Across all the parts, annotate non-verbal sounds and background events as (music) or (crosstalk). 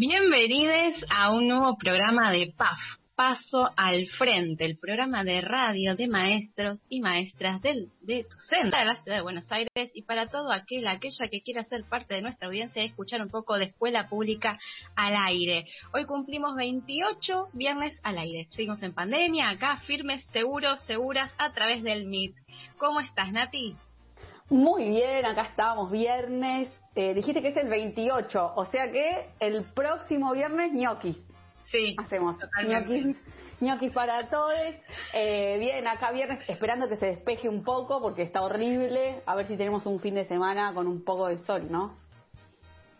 Bienvenidos a un nuevo programa de PAF, Paso al Frente, el programa de radio de maestros y maestras del, de centro de la ciudad de Buenos Aires y para todo aquel, aquella que quiera ser parte de nuestra audiencia y escuchar un poco de escuela pública al aire. Hoy cumplimos 28 viernes al aire. Seguimos en pandemia, acá firmes, seguros, seguras a través del MIT. ¿Cómo estás, Nati? Muy bien, acá estamos, viernes. Eh, dijiste que es el 28, o sea que el próximo viernes ñoquis. Sí, hacemos ñoquis, ñoquis para todos. Eh, bien, acá viernes esperando que se despeje un poco porque está horrible. A ver si tenemos un fin de semana con un poco de sol, ¿no?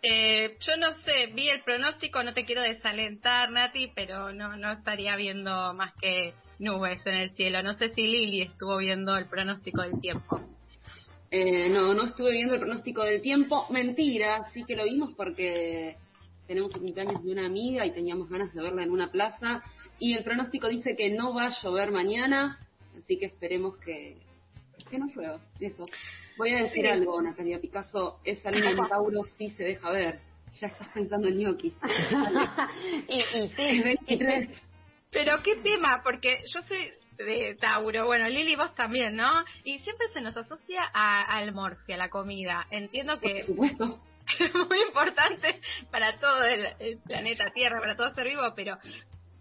Eh, yo no sé, vi el pronóstico, no te quiero desalentar, Nati, pero no, no estaría viendo más que nubes en el cielo. No sé si Lili estuvo viendo el pronóstico del tiempo. Eh, no, no estuve viendo el pronóstico del tiempo. Mentira, sí que lo vimos porque tenemos el cumpleaños de una amiga y teníamos ganas de verla en una plaza. Y el pronóstico dice que no va a llover mañana, así que esperemos que, que no llueva. Eso. Voy a decir algo, Natalia Picasso, esa línea en Tauro sí se deja ver. Ya estás pensando en ñoquis. (laughs) y, y sí, (laughs) 23. Pero qué tema, porque yo soy de Tauro, bueno, Lili, vos también, ¿no? Y siempre se nos asocia a, al morfi, a la comida. Entiendo que Por supuesto. (laughs) es muy importante para todo el, el planeta Tierra, para todo ser vivo, pero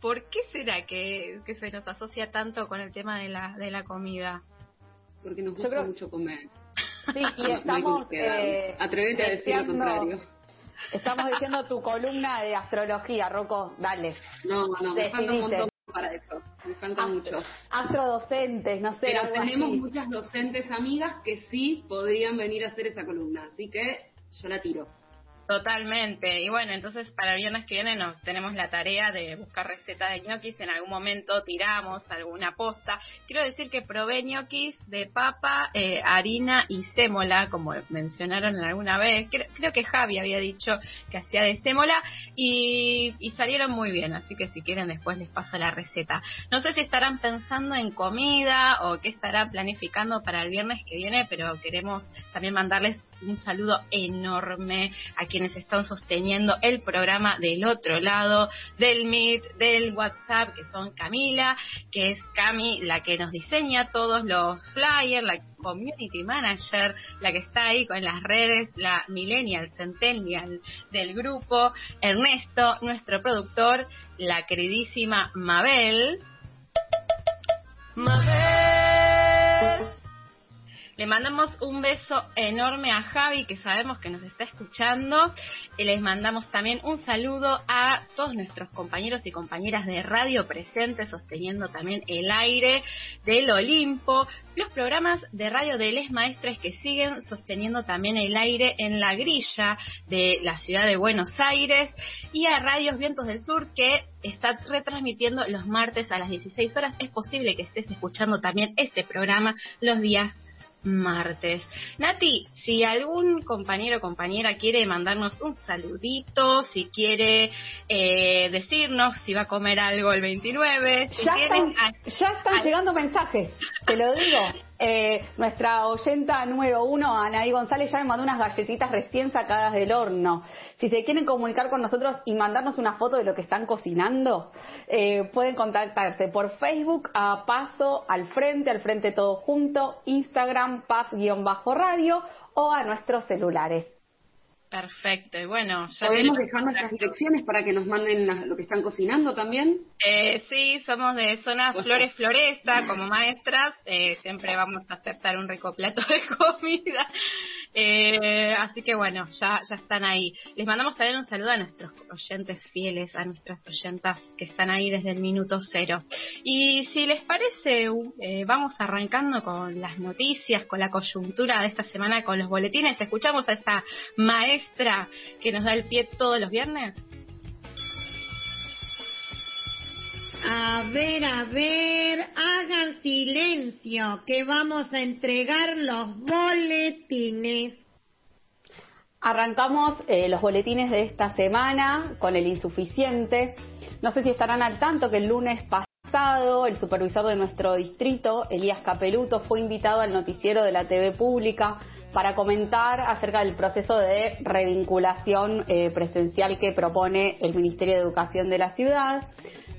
¿por qué será que, que se nos asocia tanto con el tema de la, de la comida? Porque nos gusta creo- mucho comer. sí, y (laughs) No estamos. darle. eh, Atrévete a decir lo contrario. Estamos diciendo tu columna de astrología, Rocco, dale. No, no, me falta un montón para eso. Me falta mucho. Astrodocentes, no sé. Pero tenemos así. muchas docentes amigas que sí podrían venir a hacer esa columna. Así que yo la tiro. Totalmente. Y bueno, entonces para el viernes que viene nos tenemos la tarea de buscar recetas de ñoquis. En algún momento tiramos alguna posta. Quiero decir que probé ñoquis de papa, eh, harina y sémola, como mencionaron en alguna vez. Creo, creo que Javi había dicho que hacía de sémola y, y salieron muy bien. Así que si quieren después les paso la receta. No sé si estarán pensando en comida o qué estarán planificando para el viernes que viene, pero queremos también mandarles un saludo enorme a quienes están sosteniendo el programa del otro lado del Meet, del WhatsApp, que son Camila, que es Cami, la que nos diseña todos los flyers, la community manager, la que está ahí con las redes, la millennial, centennial del grupo, Ernesto, nuestro productor, la queridísima Mabel. Mabel. Le mandamos un beso enorme a Javi, que sabemos que nos está escuchando. Y les mandamos también un saludo a todos nuestros compañeros y compañeras de radio presentes, sosteniendo también el aire del Olimpo. Los programas de radio de Les Maestres que siguen sosteniendo también el aire en la grilla de la ciudad de Buenos Aires. Y a Radios Vientos del Sur, que está retransmitiendo los martes a las 16 horas. Es posible que estés escuchando también este programa los días martes. Nati, si algún compañero o compañera quiere mandarnos un saludito, si quiere eh, decirnos si va a comer algo el 29, si Ya tienen- están, ya están llegando mensajes, te lo digo. (laughs) Eh, nuestra oyenta número uno, Anaí González, ya me mandó unas galletitas recién sacadas del horno. Si se quieren comunicar con nosotros y mandarnos una foto de lo que están cocinando, eh, pueden contactarse por Facebook a Paso al Frente, al Frente Todo Junto, Instagram, Paz-Radio o a nuestros celulares. Perfecto, y bueno, ya ¿Podemos dejar nuestras direcciones para que nos manden la- lo que están cocinando también? Eh, sí, somos de zona Flores Floresta, como maestras, eh, siempre vamos a aceptar un rico plato de (laughs) comida. Eh, así que bueno, ya, ya están ahí. Les mandamos también un saludo a nuestros oyentes fieles, a nuestras oyentas que están ahí desde el minuto cero. Y si les parece, vamos arrancando con las noticias, con la coyuntura de esta semana, con los boletines. Escuchamos a esa maestra que nos da el pie todos los viernes. A ver, a ver, hagan silencio, que vamos a entregar los boletines. Arrancamos eh, los boletines de esta semana con el insuficiente. No sé si estarán al tanto que el lunes pasado pasado, el supervisor de nuestro distrito, Elías Capeluto, fue invitado al noticiero de la TV pública para comentar acerca del proceso de revinculación eh, presencial que propone el Ministerio de Educación de la ciudad.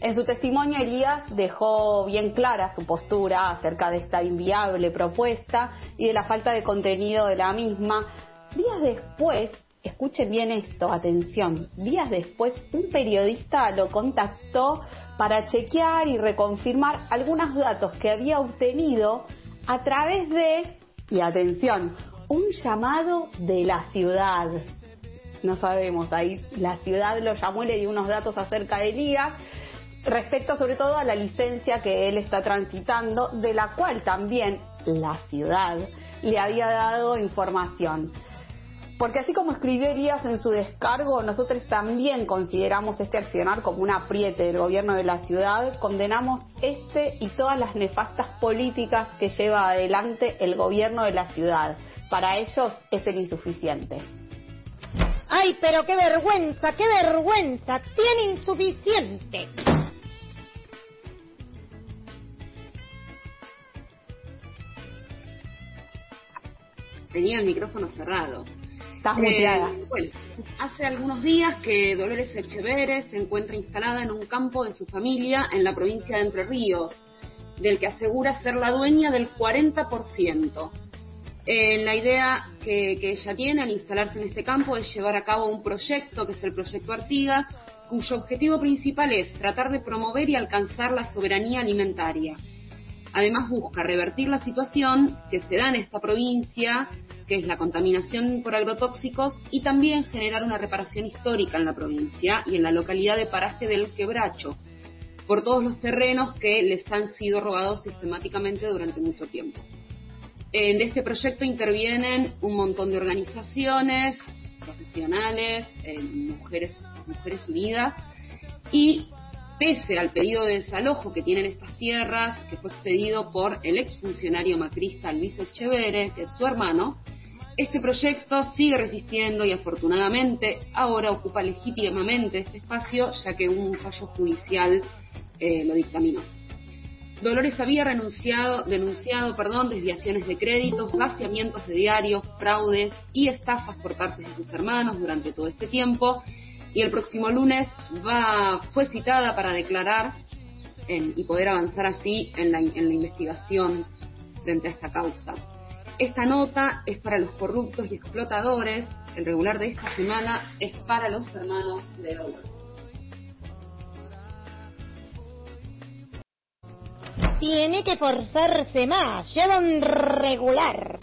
En su testimonio, Elías dejó bien clara su postura acerca de esta inviable propuesta y de la falta de contenido de la misma. Días después, escuchen bien esto, atención, días después un periodista lo contactó para chequear y reconfirmar algunos datos que había obtenido a través de, y atención, un llamado de la ciudad. No sabemos, ahí la ciudad lo llamó y le dio unos datos acerca de Elías respecto sobre todo a la licencia que él está transitando, de la cual también la ciudad le había dado información. Porque así como escribió Elías en su descargo, nosotros también consideramos este accionar como un apriete del gobierno de la ciudad, condenamos este y todas las nefastas políticas que lleva adelante el gobierno de la ciudad. Para ellos es el insuficiente. ¡Ay, pero qué vergüenza, qué vergüenza! Tiene insuficiente. tenía el micrófono cerrado. Estás muteada. Eh, bueno, hace algunos días que Dolores Echeveres se encuentra instalada en un campo de su familia en la provincia de Entre Ríos, del que asegura ser la dueña del 40%. Eh, la idea que, que, ella tiene al instalarse en este campo es llevar a cabo un proyecto, que es el Proyecto Artigas, cuyo objetivo principal es tratar de promover y alcanzar la soberanía alimentaria. Además busca revertir la situación que se da en esta provincia, que es la contaminación por agrotóxicos, y también generar una reparación histórica en la provincia y en la localidad de Paraje del Quebracho, por todos los terrenos que les han sido robados sistemáticamente durante mucho tiempo. En este proyecto intervienen un montón de organizaciones, profesionales, eh, mujeres, mujeres unidas, y pese al pedido de desalojo que tienen estas tierras, que fue expedido por el exfuncionario macrista Luis Echeverre, que es su hermano, este proyecto sigue resistiendo y afortunadamente ahora ocupa legítimamente este espacio, ya que un fallo judicial eh, lo dictaminó. Dolores había denunciado perdón, desviaciones de créditos, vaciamientos de diarios, fraudes y estafas por parte de sus hermanos durante todo este tiempo y el próximo lunes fue citada para declarar y poder avanzar así en la investigación frente a esta causa. Esta nota es para los corruptos y explotadores, el regular de esta semana es para los hermanos de Dolores. Tiene que forzarse más, llevan regular.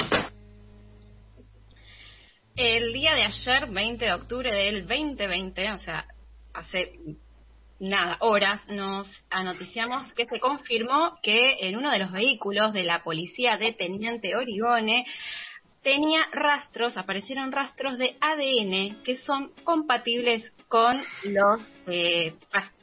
El día de ayer, 20 de octubre del 2020, o sea, hace nada, horas, nos anoticiamos que se confirmó que en uno de los vehículos de la policía de Teniente Origone tenía rastros, aparecieron rastros de ADN que son compatibles con los eh,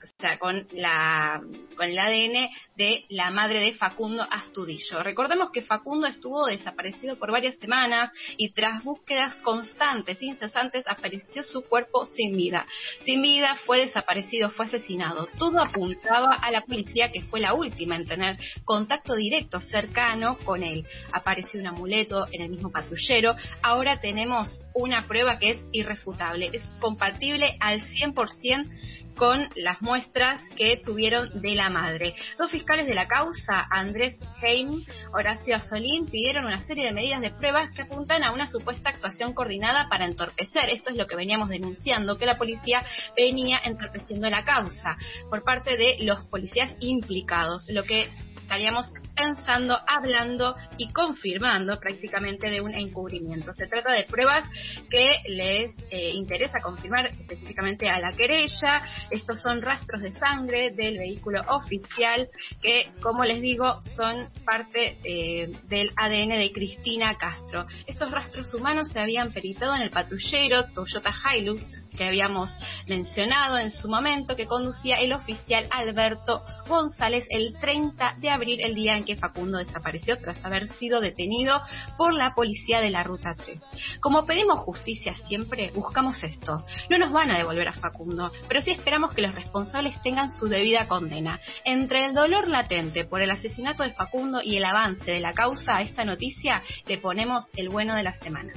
o sea, con la con el ADN de la madre de Facundo Astudillo. Recordemos que Facundo estuvo desaparecido por varias semanas y tras búsquedas constantes, incesantes, apareció su cuerpo sin vida. Sin vida, fue desaparecido, fue asesinado. Todo apuntaba a la policía que fue la última en tener contacto directo, cercano con él. Apareció un amuleto en el mismo patrullero. Ahora tenemos una prueba que es irrefutable, es compatible al 100% con las muestras que tuvieron de la madre. Dos fiscales de la causa, Andrés Heim, Horacio Solín, pidieron una serie de medidas de pruebas que apuntan a una supuesta actuación coordinada para entorpecer. Esto es lo que veníamos denunciando, que la policía venía entorpeciendo la causa por parte de los policías implicados, lo que estaríamos pensando, hablando y confirmando prácticamente de un encubrimiento. Se trata de pruebas que les eh, interesa confirmar específicamente a la querella. Estos son rastros de sangre del vehículo oficial que, como les digo, son parte eh, del ADN de Cristina Castro. Estos rastros humanos se habían peritado en el patrullero Toyota Hilux que habíamos mencionado en su momento que conducía el oficial Alberto González el 30 de abril, el día en que Facundo desapareció tras haber sido detenido por la policía de la Ruta 3. Como pedimos justicia siempre, buscamos esto. No nos van a devolver a Facundo, pero sí esperamos que los responsables tengan su debida condena. Entre el dolor latente por el asesinato de Facundo y el avance de la causa a esta noticia, le ponemos el bueno de la semana.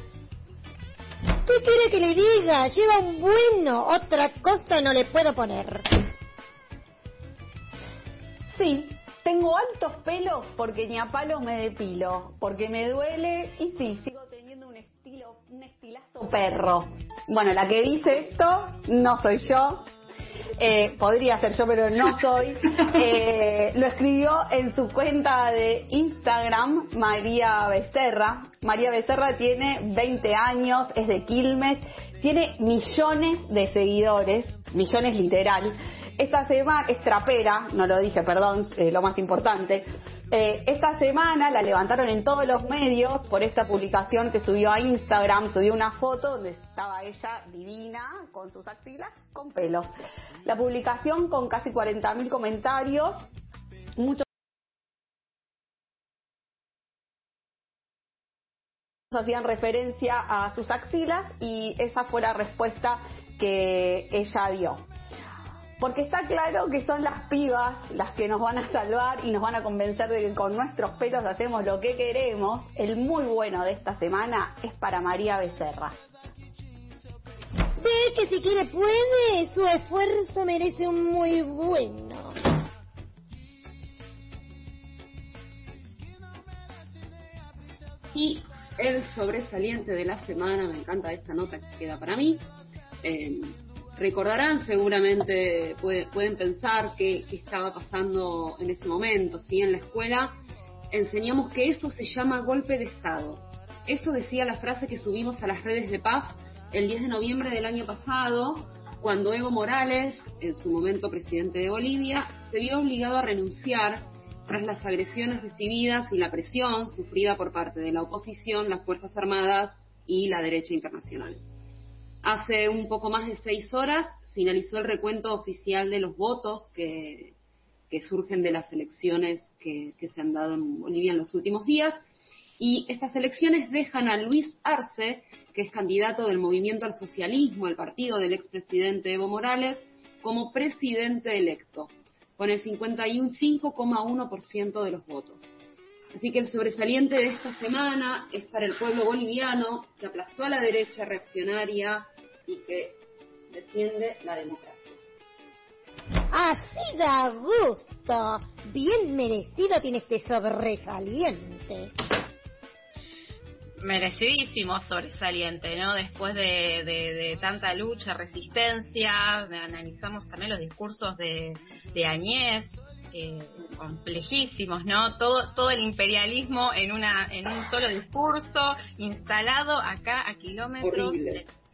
¿Qué quiere que le diga? Lleva un bueno. Otra cosa no le puedo poner. Sí, tengo altos pelos porque ni a palo me depilo, porque me duele y sí, sigo teniendo un estilo, un estilazo perro. Bueno, la que dice esto no soy yo, eh, podría ser yo, pero no soy. (laughs) Eh, lo escribió en su cuenta de Instagram María Becerra. María Becerra tiene 20 años, es de Quilmes, tiene millones de seguidores, millones literal. Esta semana es trapera, no lo dije, perdón, eh, lo más importante. Eh, esta semana la levantaron en todos los medios por esta publicación que subió a Instagram, subió una foto donde estaba ella divina, con sus axilas, con pelos. La publicación con casi 40.000 comentarios, muchos hacían referencia a sus axilas y esa fue la respuesta que ella dio. Porque está claro que son las pibas las que nos van a salvar y nos van a convencer de que con nuestros pelos hacemos lo que queremos. El muy bueno de esta semana es para María Becerra. Sé que si quiere puede, su esfuerzo merece un muy bueno. Y el sobresaliente de la semana, me encanta esta nota que queda para mí. Eh, recordarán seguramente, pueden pensar qué estaba pasando en ese momento, ¿sí? En la escuela enseñamos que eso se llama golpe de Estado. Eso decía la frase que subimos a las redes de PAF el 10 de noviembre del año pasado, cuando Evo Morales, en su momento presidente de Bolivia, se vio obligado a renunciar tras las agresiones recibidas y la presión sufrida por parte de la oposición, las Fuerzas Armadas y la derecha internacional. Hace un poco más de seis horas finalizó el recuento oficial de los votos que, surgen de las elecciones que, se han dado en Bolivia en los últimos días. Y estas elecciones dejan a Luis Arce, que es candidato del Movimiento al Socialismo, el partido del expresidente Evo Morales, como presidente electo, con el 51,1% de los votos. Así que el sobresaliente de esta semana es para el pueblo boliviano, que aplastó a la derecha reaccionaria y que defiende la democracia. Así da gusto. Bien merecido tiene este sobresaliente. Merecidísimo sobresaliente, ¿no? Después de, tanta lucha, resistencia, analizamos también los discursos de, de Añez, eh, complejísimos, ¿no? Todo, todo el imperialismo en, una, en un solo discurso, instalado acá a kilómetros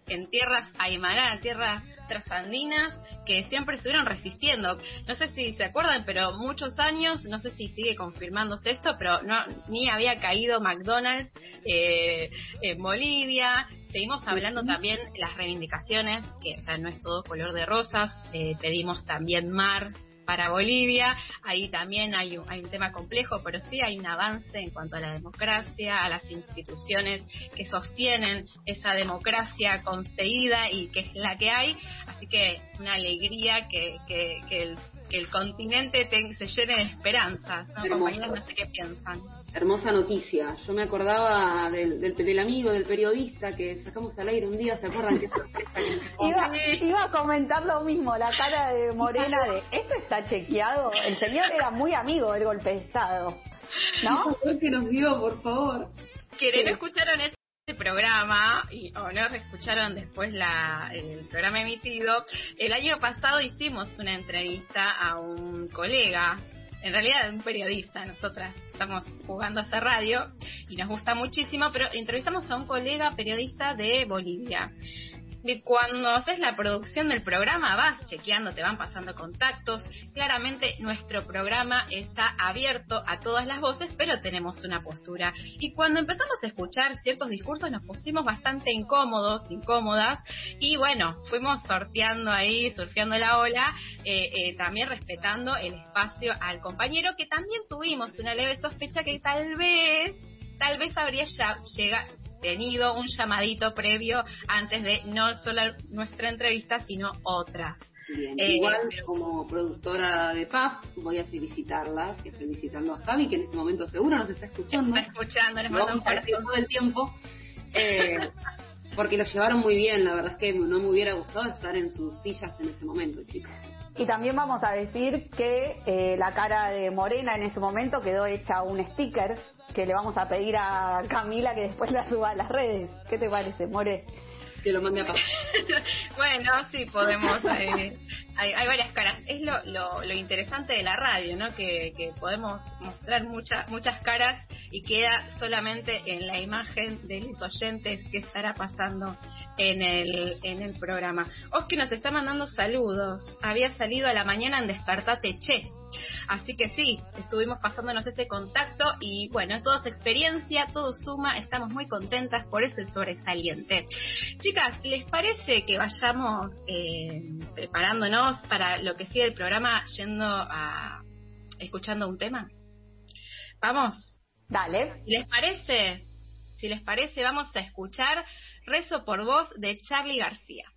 en tierras aymara, tierras trasandinas, que siempre estuvieron resistiendo. No sé si se acuerdan, pero muchos años, no sé si sigue confirmándose esto, pero no ni había caído McDonald's eh, en Bolivia. Seguimos hablando también las reivindicaciones, que o sea, no es todo color de rosas. Eh, pedimos también mar para Bolivia. Ahí también hay un, hay un tema complejo, pero sí hay un avance en cuanto a la democracia, a las instituciones que sostienen esa democracia conseguida y que es la que hay. Así que una alegría que, que, el, que el continente se llene de esperanza. ¿no? Compañeros, no sé qué piensan hermosa noticia. Yo me acordaba del, del, amigo, del periodista que sacamos al aire un día, ¿se acuerdan sorpresa iba, iba a comentar lo mismo, la cara de Morena de, ¿esto está chequeado? El señor era muy amigo del golpe de Estado, ¿no? que nos dio, por favor? Que no escucharon este programa y, o no escucharon después la, el programa emitido, el año pasado hicimos una entrevista a un colega en realidad un periodista, nosotras estamos jugando a hacer radio y nos gusta muchísimo, pero entrevistamos a un colega periodista de Bolivia. Cuando haces la producción del programa vas chequeando, te van pasando contactos. Claramente nuestro programa está abierto a todas las voces, pero tenemos una postura. Y cuando empezamos a escuchar ciertos discursos nos pusimos bastante incómodos, incómodas, y bueno, fuimos sorteando ahí, surfeando la ola, eh, eh, también respetando el espacio al compañero, que también tuvimos una leve sospecha que tal vez, tal vez habría ya llegado tenido un llamadito previo antes de no solo nuestra entrevista, sino otras. Eh, igual como productora de PAF voy a felicitarla, que felicitando a Javi, que en este momento seguro nos está escuchando. Está escuchando, les mando un todo el tiempo. Eh, porque lo llevaron muy bien, la verdad es que no me hubiera gustado estar en sus sillas en ese momento, chicos. Y también vamos a decir que eh, la cara de Morena en ese momento quedó hecha un sticker que le vamos a pedir a Camila que después la suba a las redes. ¿Qué te parece, More? Que lo mande a pasar. (laughs) bueno, sí, podemos. Eh, hay, hay, varias caras. Es lo, lo, lo, interesante de la radio, ¿no? Que, que podemos mostrar muchas muchas caras y queda solamente en la imagen de los oyentes que estará pasando en el, en el programa. Oski nos está mandando saludos. Había salido a la mañana en Despertate Che Así que sí, estuvimos pasándonos ese contacto y bueno, todo es experiencia, todo suma, estamos muy contentas por ese sobresaliente. Chicas, ¿les parece que vayamos eh, preparándonos para lo que sigue el programa yendo a escuchando un tema? Vamos. Dale. ¿Les parece? Si les parece, vamos a escuchar Rezo por Voz de Charlie García.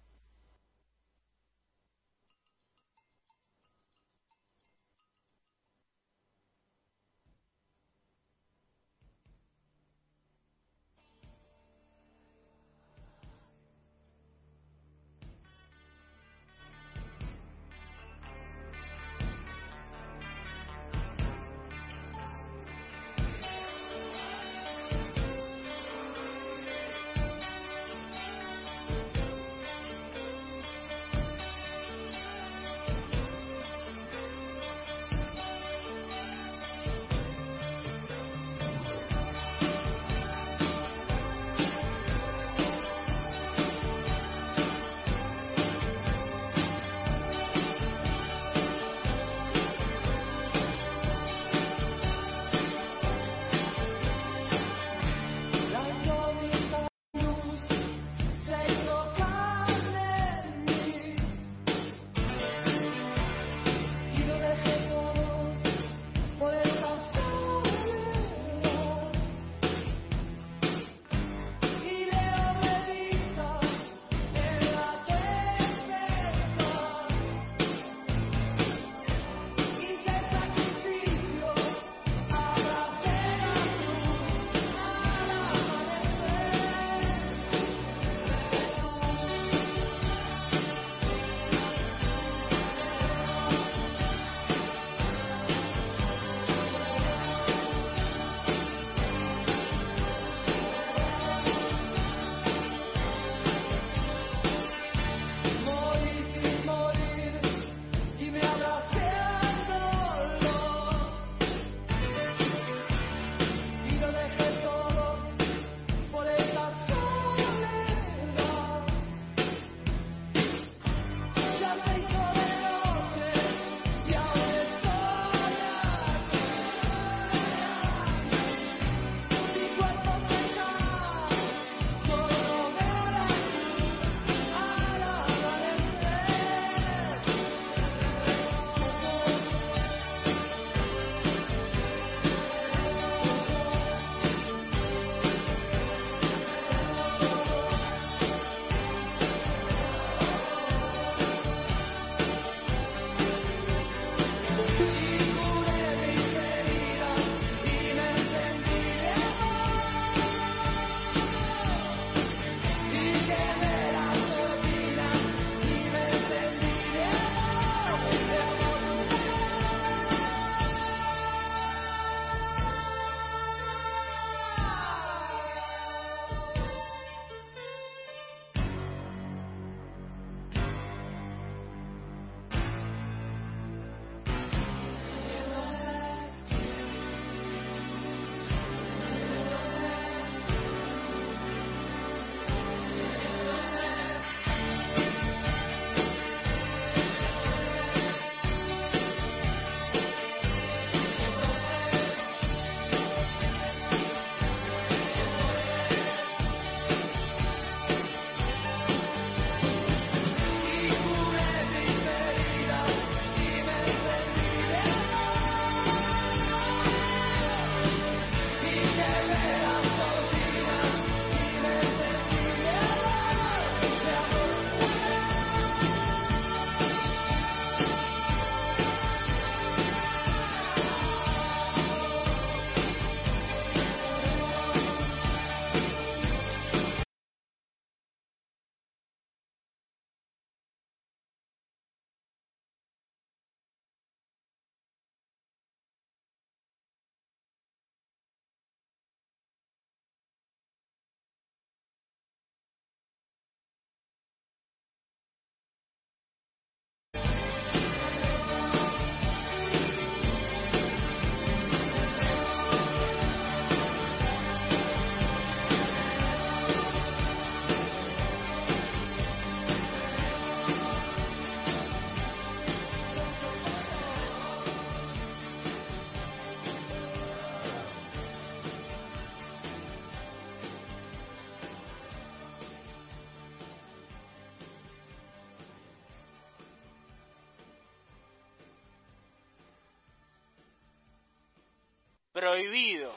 Prohibido.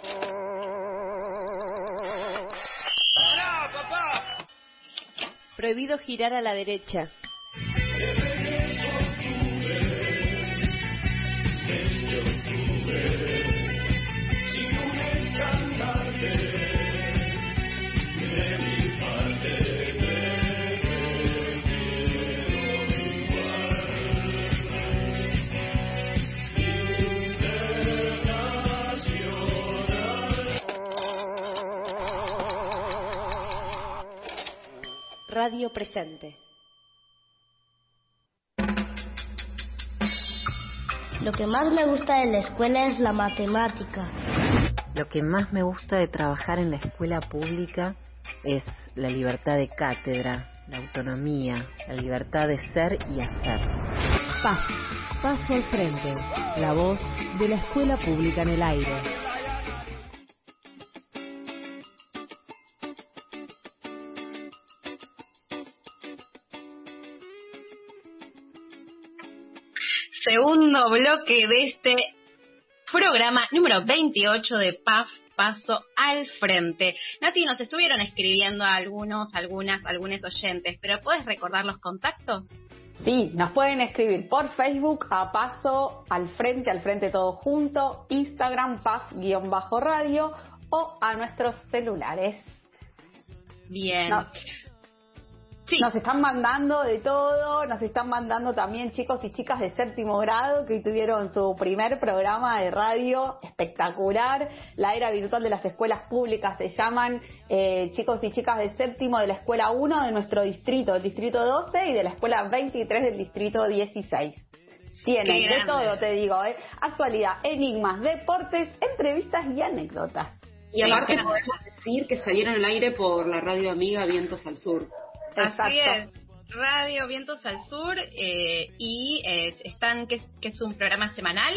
papá! Prohibido girar a la derecha. Radio Presente. Lo que más me gusta de la escuela es la matemática. Lo que más me gusta de trabajar en la escuela pública es la libertad de cátedra, la autonomía, la libertad de ser y hacer. Paz, paso al frente, la voz de la escuela pública en el aire. Segundo bloque de este programa número 28 de PAF Paso al Frente. Nati, nos estuvieron escribiendo algunos, algunas, algunos oyentes, pero ¿puedes recordar los contactos? Sí, nos pueden escribir por Facebook a Paso al Frente, al Frente todo junto, Instagram PAF-radio o a nuestros celulares. Bien. Nos están mandando de todo, nos están mandando también chicos y chicas de séptimo grado que hoy tuvieron su primer programa de radio espectacular. La era virtual de las escuelas públicas se llaman eh, chicos y chicas de séptimo de la escuela 1 de nuestro distrito, el distrito 12 y de la escuela 23 del distrito 16. Tienen de todo, te digo, ¿eh? actualidad, enigmas, deportes, entrevistas y anécdotas. Y aparte podemos decir que salieron al aire por la radio amiga Vientos al Sur. Así es. Radio Vientos al Sur eh, y eh, están, que es, un programa semanal.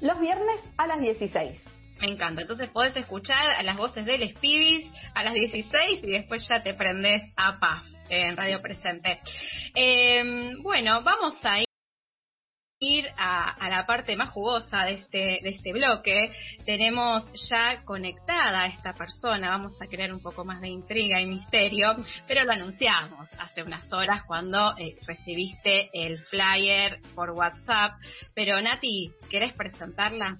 Los viernes a las 16. Me encanta. Entonces podés escuchar a las voces de Les Pibis a las 16 y después ya te prendes a PAF en Radio Presente. Eh, bueno, vamos a ir a, la parte más jugosa de este, de este bloque, tenemos ya conectada a esta persona, vamos a crear un poco más de intriga y misterio, pero lo anunciamos hace unas horas cuando eh, recibiste el flyer por WhatsApp. Pero Nati, ¿querés presentarla?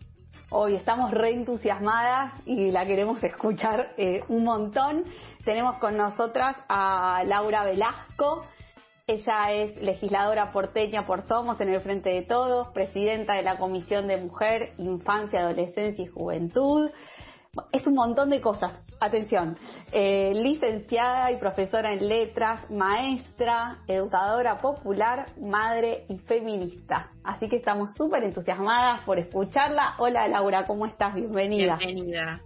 Hoy estamos re entusiasmadas y la queremos escuchar eh, un montón. Tenemos con nosotras a Laura Velasco. Ella es legisladora porteña por Somos en el Frente de Todos, presidenta de la Comisión de Mujer, Infancia, Adolescencia y Juventud. Es un montón de cosas. Atención, eh, licenciada y profesora en letras, maestra, educadora popular, madre y feminista. Así que estamos súper entusiasmadas por escucharla. Hola Laura, ¿cómo estás? Bienvenida. Bienvenida.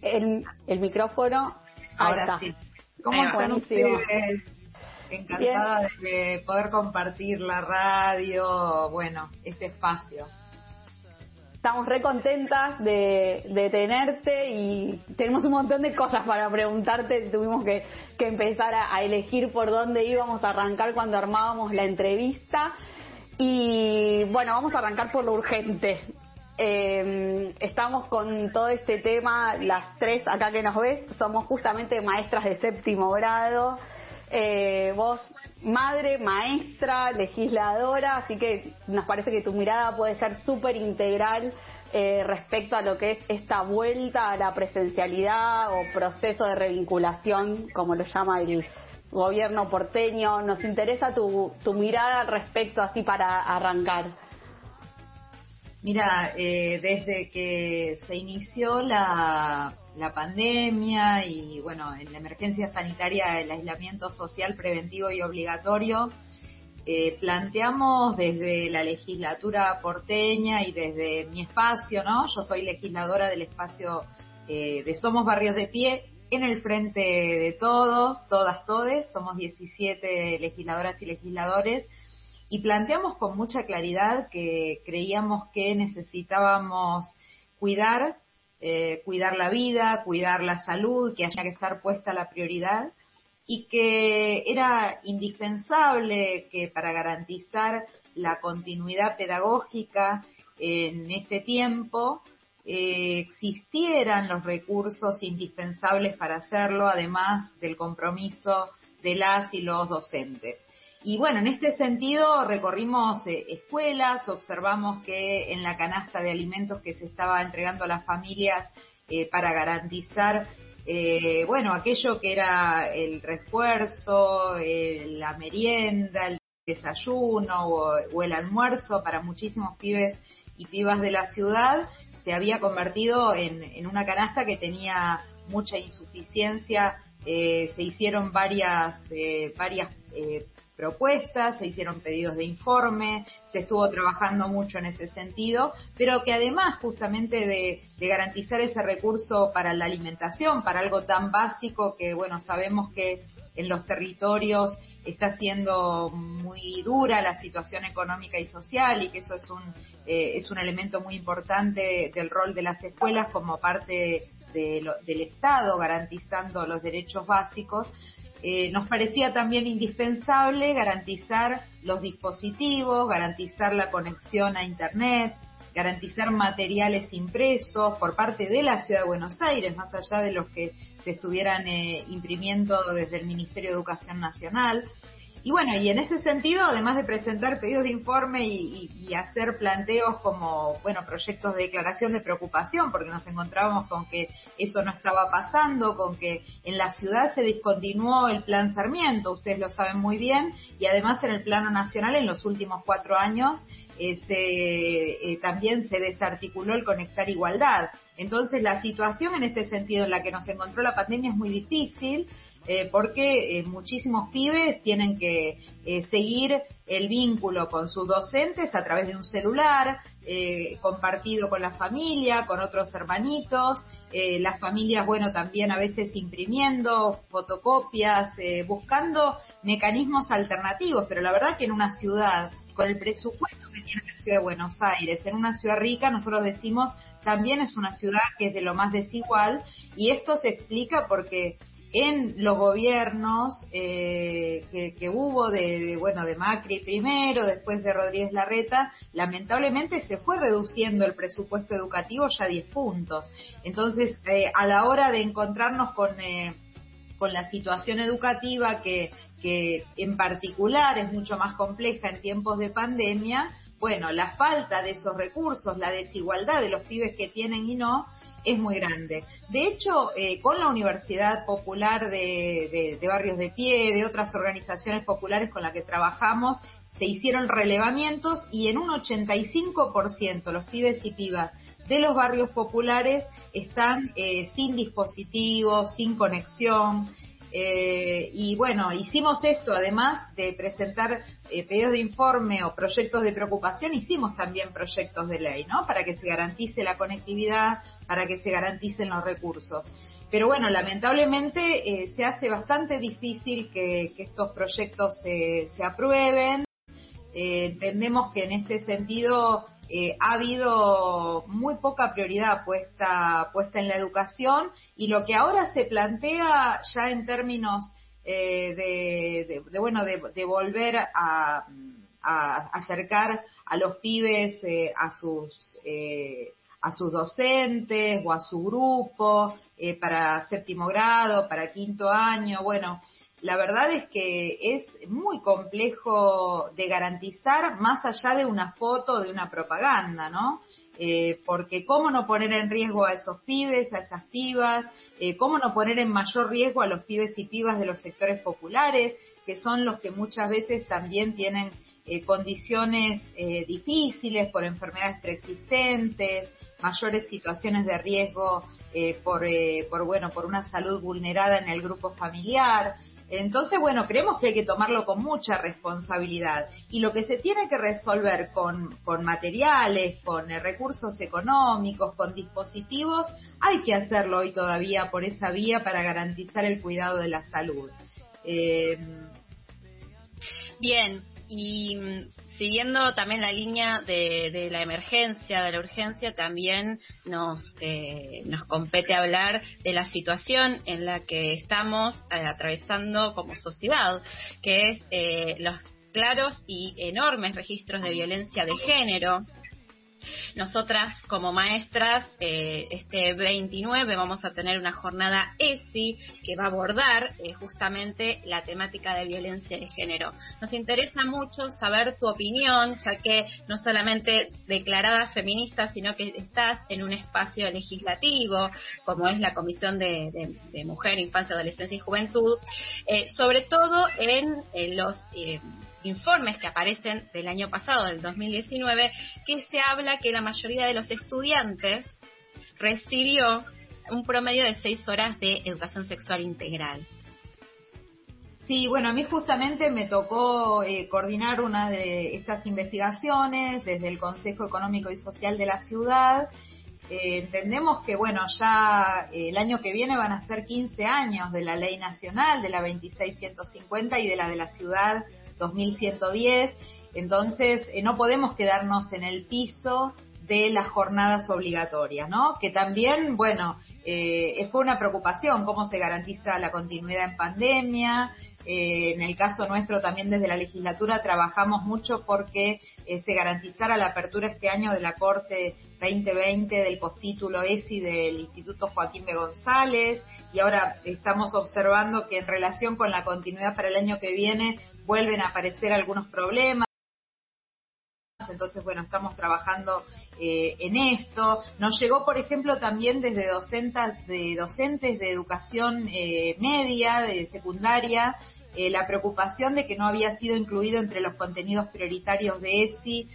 El, el micrófono. Ahora sí. ¿Cómo están ustedes? Encantada de poder compartir la radio, bueno, este espacio. Estamos re contentas de, tenerte y tenemos un montón de cosas para preguntarte. Tuvimos que, empezar a, a, elegir por dónde íbamos a arrancar cuando armábamos la entrevista. Y bueno, vamos a arrancar por lo urgente. Eh, estamos con todo este tema, las tres acá que nos ves, somos justamente maestras de séptimo grado. Eh, vos, madre, maestra, legisladora, así que nos parece que tu mirada puede ser súper integral eh, respecto a lo que es esta vuelta a la presencialidad o proceso de revinculación, como lo llama el gobierno porteño. Nos interesa tu, tu mirada respecto, así para arrancar. Mira, eh, desde que se inició la, pandemia y, bueno, en la emergencia sanitaria, el aislamiento social preventivo y obligatorio, eh, planteamos desde la legislatura porteña y desde mi espacio, ¿no? Yo soy legisladora del espacio eh, de Somos Barrios de Pie, en el frente de todos, todas, todes, somos 17 legisladoras y legisladores y planteamos con mucha claridad que creíamos que necesitábamos cuidar, eh, cuidar la vida, cuidar la salud, que haya que estar puesta la prioridad y que era indispensable que para garantizar la continuidad pedagógica en este tiempo eh, existieran los recursos indispensables para hacerlo, además del compromiso de las y los docentes. Y bueno, en este sentido recorrimos eh, escuelas, observamos que en la canasta de alimentos que se estaba entregando a las familias eh, para garantizar, eh, bueno, aquello que era el refuerzo, la merienda, el desayuno o, el almuerzo para muchísimos pibes y pibas de la ciudad, se había convertido en, una canasta que tenía mucha insuficiencia, se hicieron varias, varias propuestas, se hicieron pedidos de informe, se estuvo trabajando mucho en ese sentido, pero que además justamente de, garantizar ese recurso para la alimentación, para algo tan básico que, bueno, sabemos que en los territorios está siendo muy dura la situación económica y social y que eso es un, eh, es un elemento muy importante del rol de las escuelas como parte del Estado garantizando los derechos básicos. Eh, nos parecía también indispensable garantizar los dispositivos, garantizar la conexión a Internet, garantizar materiales impresos por parte de la Ciudad de Buenos Aires, más allá de los que se estuvieran eh, imprimiendo desde el Ministerio de Educación Nacional. Y bueno, y en ese sentido, además de presentar pedidos de informe y, hacer planteos como, bueno, proyectos de declaración de preocupación, porque nos encontrábamos con que eso no estaba pasando, con que en la ciudad se discontinuó el plan Sarmiento, ustedes lo saben muy bien, y además en el plano nacional en los últimos cuatro años eh, se, eh, también se desarticuló el conectar igualdad. Entonces la situación en este sentido en la que nos encontró la pandemia es muy difícil eh, porque muchísimos pibes tienen que seguir el vínculo con sus docentes a través de un celular, compartido con la familia, con otros hermanitos, las familias, bueno, también a veces imprimiendo fotocopias, buscando mecanismos alternativos, pero la verdad que en una ciudad con el presupuesto que tiene la ciudad de Buenos Aires, en una ciudad rica, nosotros decimos, también es una ciudad que es de lo más desigual y esto se explica porque en los gobiernos eh, que, hubo de, bueno de Macri primero, después de Rodríguez Larreta, lamentablemente se fue reduciendo el presupuesto educativo ya a 10 puntos. Entonces, eh, a la hora de encontrarnos con eh, con la situación educativa que, en particular es mucho más compleja en tiempos de pandemia, bueno, la falta de esos recursos, la desigualdad de los pibes que tienen y no, es muy grande. De hecho, eh, con la Universidad Popular de, Barrios de Pie, de otras organizaciones populares con las que trabajamos, se hicieron relevamientos y en un 85% los pibes y pibas de los barrios populares están eh, sin dispositivos, sin conexión, eh, y bueno, hicimos esto, además de presentar eh, pedidos de informe o proyectos de preocupación, hicimos también proyectos de ley, ¿no? Para que se garantice la conectividad, para que se garanticen los recursos. Pero bueno, lamentablemente se hace bastante difícil que, estos proyectos se, se aprueben. entendemos que en este sentido eh, ha habido muy poca prioridad puesta, puesta en la educación y lo que ahora se plantea ya en términos eh, de, bueno, de, volver a, acercar a los pibes eh, a sus a sus docentes o a su grupo para séptimo grado, para quinto año, bueno, la verdad es que es muy complejo de garantizar más allá de una foto, de una propaganda, ¿no? Eh, porque cómo no poner en riesgo a esos pibes, a esas pibas, eh, cómo no poner en mayor riesgo a los pibes y pibas de los sectores populares, que son los que muchas veces también tienen eh, condiciones difíciles por enfermedades preexistentes, mayores situaciones de riesgo por, por, bueno, por una salud vulnerada en el grupo familiar. Entonces, bueno, creemos que hay que tomarlo con mucha responsabilidad. Y lo que se tiene que resolver con, materiales, con eh, recursos económicos, con dispositivos, hay que hacerlo hoy todavía por esa vía para garantizar el cuidado de la salud. Eh, Bien, y siguiendo también la línea de, la emergencia, de la urgencia, también nos, eh, nos compete hablar de la situación en la que estamos eh, atravesando como sociedad, que es eh, los claros y enormes registros de violencia de género Nosotras como maestras, eh, este 29 vamos a tener una jornada ESI que va a abordar eh, justamente la temática de violencia de género. Nos interesa mucho saber tu opinión, ya que no solamente declarada feminista, sino que estás en un espacio legislativo, como es la Comisión de, Mujer, Infancia, Adolescencia y Juventud, eh, sobre todo en, los informes que aparecen del año pasado, del 2019, que se habla que la mayoría de los estudiantes recibió un promedio de seis horas de educación sexual integral. Sí, bueno, a mí justamente me tocó eh, coordinar una de estas investigaciones desde el Consejo Económico y Social de la ciudad. Eh, entendemos que, bueno, ya eh, el año que viene van a ser 15 años de la ley nacional, de la 2650 y de la de la ciudad 2110. Entonces, eh, no podemos quedarnos en el piso de las jornadas obligatorias, ¿no? Que también, bueno, eh, fue una preocupación cómo se garantiza la continuidad en pandemia, eh, en el caso nuestro también desde la legislatura trabajamos mucho porque eh, se garantizara la apertura este año de la Corte 2020 del postítulo ESI del Instituto Joaquín B. González y ahora estamos observando que en relación con la continuidad para el año que viene vuelven a aparecer algunos problemas entonces bueno, estamos trabajando eh, en esto. Nos llegó, por ejemplo, también desde docentes de, docentes de educación eh, media, de secundaria, eh, la preocupación de que no había sido incluido entre los contenidos prioritarios de ESI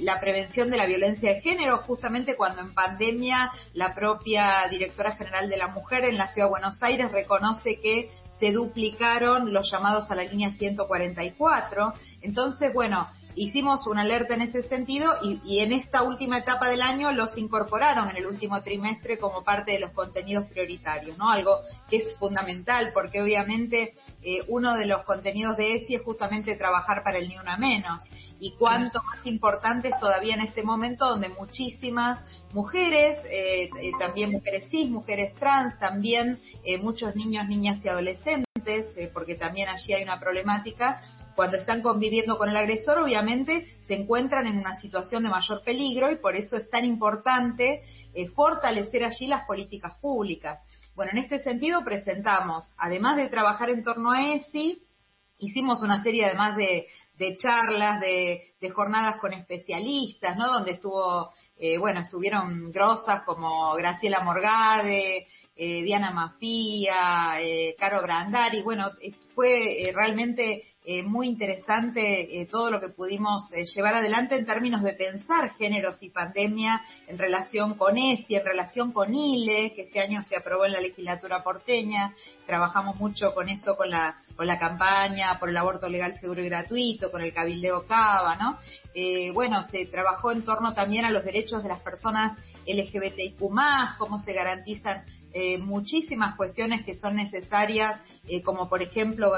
la prevención de la violencia de género, justamente cuando en pandemia la propia directora general de la mujer en la Ciudad de Buenos Aires reconoce que se duplicaron los llamados a la línea 144. Entonces, bueno, hicimos una alerta en ese sentido y, en esta última etapa del año los incorporaron en el último trimestre como parte de los contenidos prioritarios, ¿no? Algo que es fundamental porque obviamente eh, uno de los contenidos de ESI es justamente trabajar para el ni una menos y cuánto más importante es todavía en este momento donde muchísimas mujeres, eh, eh, también mujeres cis, mujeres trans, también muchos niños, niñas y adolescentes, porque también allí hay una problemática, cuando están conviviendo con el agresor, obviamente se encuentran en una situación de mayor peligro y por eso es tan importante eh, fortalecer allí las políticas públicas. Bueno, en este sentido presentamos, además de trabajar en torno a ESI, hicimos una serie además de, charlas, de, jornadas con especialistas, ¿no? Donde estuvo, eh, bueno, estuvieron grosas como Graciela Morgade, eh, Diana Mafía, eh, Caro Brandari, bueno, fue realmente eh, muy interesante eh, todo lo que pudimos eh, llevar adelante en términos de pensar géneros y pandemia en relación con ESI, en relación con ILE, que este año se aprobó en la legislatura porteña. Trabajamos mucho con eso, con la, con la campaña por el aborto legal, seguro y gratuito, con el cabildeo Cava, ¿no? bueno, se trabajó en torno también a los derechos de las personas LGBTIQ+, cómo se garantizan muchísimas cuestiones que son necesarias, como por ejemplo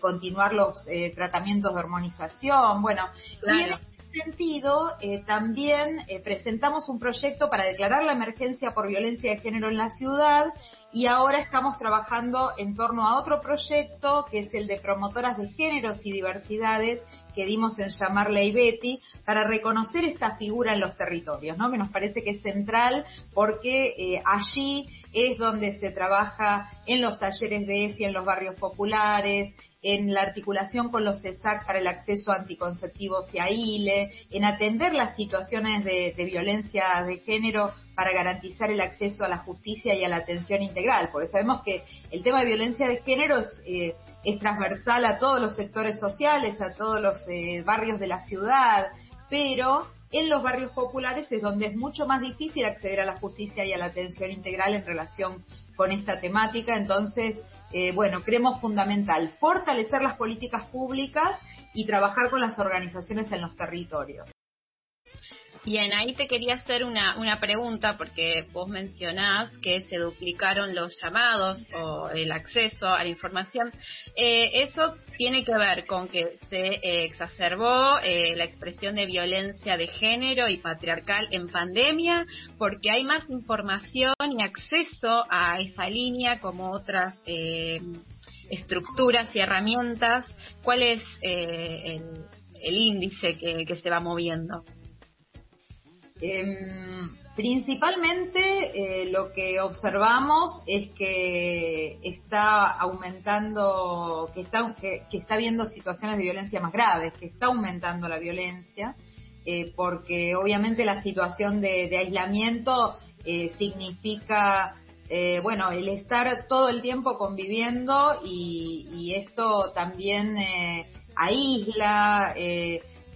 continuar los eh, tratamientos de hormonización, bueno, y en ese sentido eh, también eh, presentamos un proyecto para declarar la emergencia por violencia de género en la ciudad y ahora estamos trabajando en torno a otro proyecto que es el de promotoras de géneros y diversidades que dimos en llamar Ley Betty para reconocer esta figura en los territorios, ¿no? que nos parece que es central porque eh, allí es donde se trabaja en los talleres de ESI, en los barrios populares, en la articulación con los CESAC para el acceso a anticonceptivos y a ILE, en atender las situaciones de, de violencia de género para garantizar el acceso a la justicia y a la atención integral, porque sabemos que el tema de violencia de género es, eh, transversal a todos los sectores sociales, a todos los eh, barrios de la ciudad, pero en los barrios populares es donde es mucho más difícil acceder a la justicia y a la atención integral en relación con esta temática. Entonces, eh, bueno, creemos fundamental fortalecer las políticas públicas y trabajar con las organizaciones en los territorios. Bien, ahí te quería hacer una, una pregunta porque vos mencionás que se duplicaron los llamados o el acceso a la información. Eh, eso tiene que ver con que se eh, exacerbó eh, la expresión de violencia de género y patriarcal en pandemia porque hay más información y acceso a esa línea como otras estructuras y herramientas. ¿Cuál es el, índice que se va moviendo? Em, principalmente eh, lo que observamos es que está aumentando, que está, que, habiendo situaciones de violencia más graves, que está aumentando la violencia, eh, porque obviamente la situación de, aislamiento eh, significa bueno, el estar todo el tiempo conviviendo y, esto también aísla,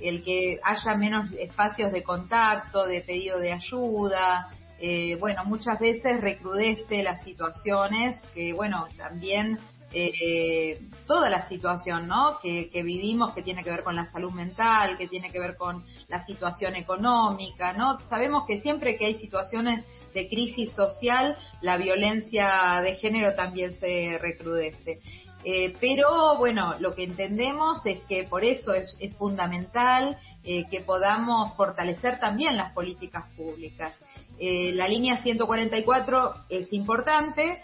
el que haya menos espacios de contacto, de pedido de ayuda, eh, bueno, muchas veces recrudece las situaciones que, bueno, también eh, toda la situación ¿no? Que, que, vivimos que tiene que ver con la salud mental, que tiene que ver con la situación económica, ¿no? Sabemos que siempre que hay situaciones de crisis social, la violencia de género también se recrudece. Eh, pero bueno, lo que entendemos es que por eso es, fundamental eh, que podamos fortalecer también las políticas públicas. Eh, la línea 144 es importante,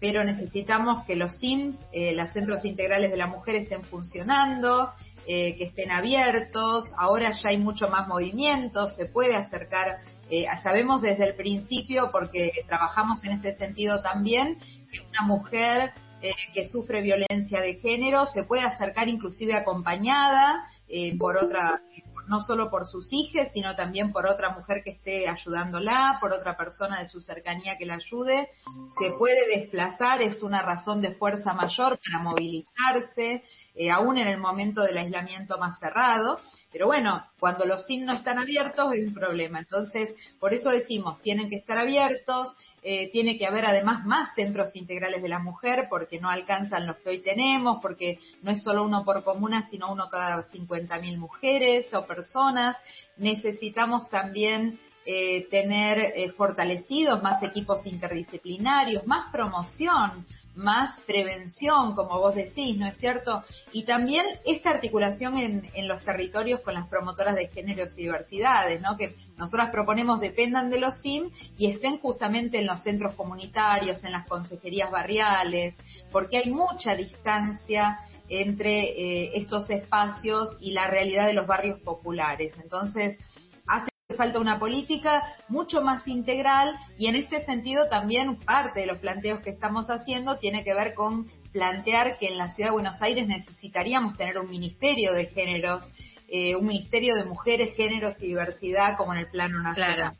pero necesitamos que los SIMS, los Centros Integrales de la Mujer, estén funcionando, que estén abiertos. Ahora ya hay mucho más movimiento, se puede acercar. sabemos desde el principio, porque trabajamos en este sentido también, que una mujer eh, que sufre violencia de género se puede acercar inclusive acompañada eh, por otra, no solo por sus hijas, sino también por otra mujer que esté ayudándola, por otra persona de su cercanía que la ayude. Se puede desplazar, es una razón de fuerza mayor para movilizarse, eh, aún en el momento del aislamiento más cerrado. Pero bueno, cuando los signos están abiertos es un problema. Entonces, por eso decimos, tienen que estar abiertos, eh, tiene que haber además más centros integrales de la mujer porque no alcanzan los que hoy tenemos, porque no es solo uno por comuna, sino uno cada 50.000 mujeres o personas. Necesitamos también eh, tener eh, fortalecidos más equipos interdisciplinarios, más promoción, más prevención, como vos decís, ¿no es cierto? Y también esta articulación en, los territorios con las promotoras de géneros y diversidades, ¿no? Que nosotras proponemos dependan de los SIM y estén justamente en los centros comunitarios, en las consejerías barriales, porque hay mucha distancia entre eh, estos espacios y la realidad de los barrios populares. Entonces, falta una política mucho más integral y en este sentido también parte de los planteos que estamos haciendo tiene que ver con plantear que en la ciudad de Buenos Aires necesitaríamos tener un ministerio de géneros, eh, un ministerio de mujeres, géneros y diversidad como en el plano nacional.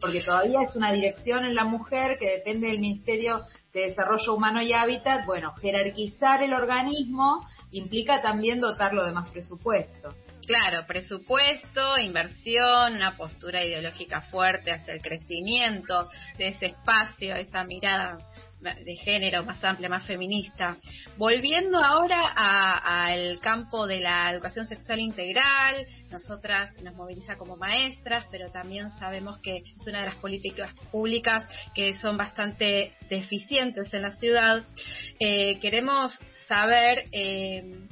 Porque todavía es una dirección en la mujer que depende del Ministerio de Desarrollo Humano y Hábitat. Bueno, jerarquizar el organismo implica también dotarlo de más presupuesto. Claro, presupuesto, inversión, una postura ideológica fuerte hacia el crecimiento de ese espacio, esa mirada de género más amplia, más feminista. Volviendo ahora al campo de la educación sexual integral, nosotras nos moviliza como maestras, pero también sabemos que es una de las políticas públicas que son bastante deficientes en la ciudad. Eh, queremos saber eh,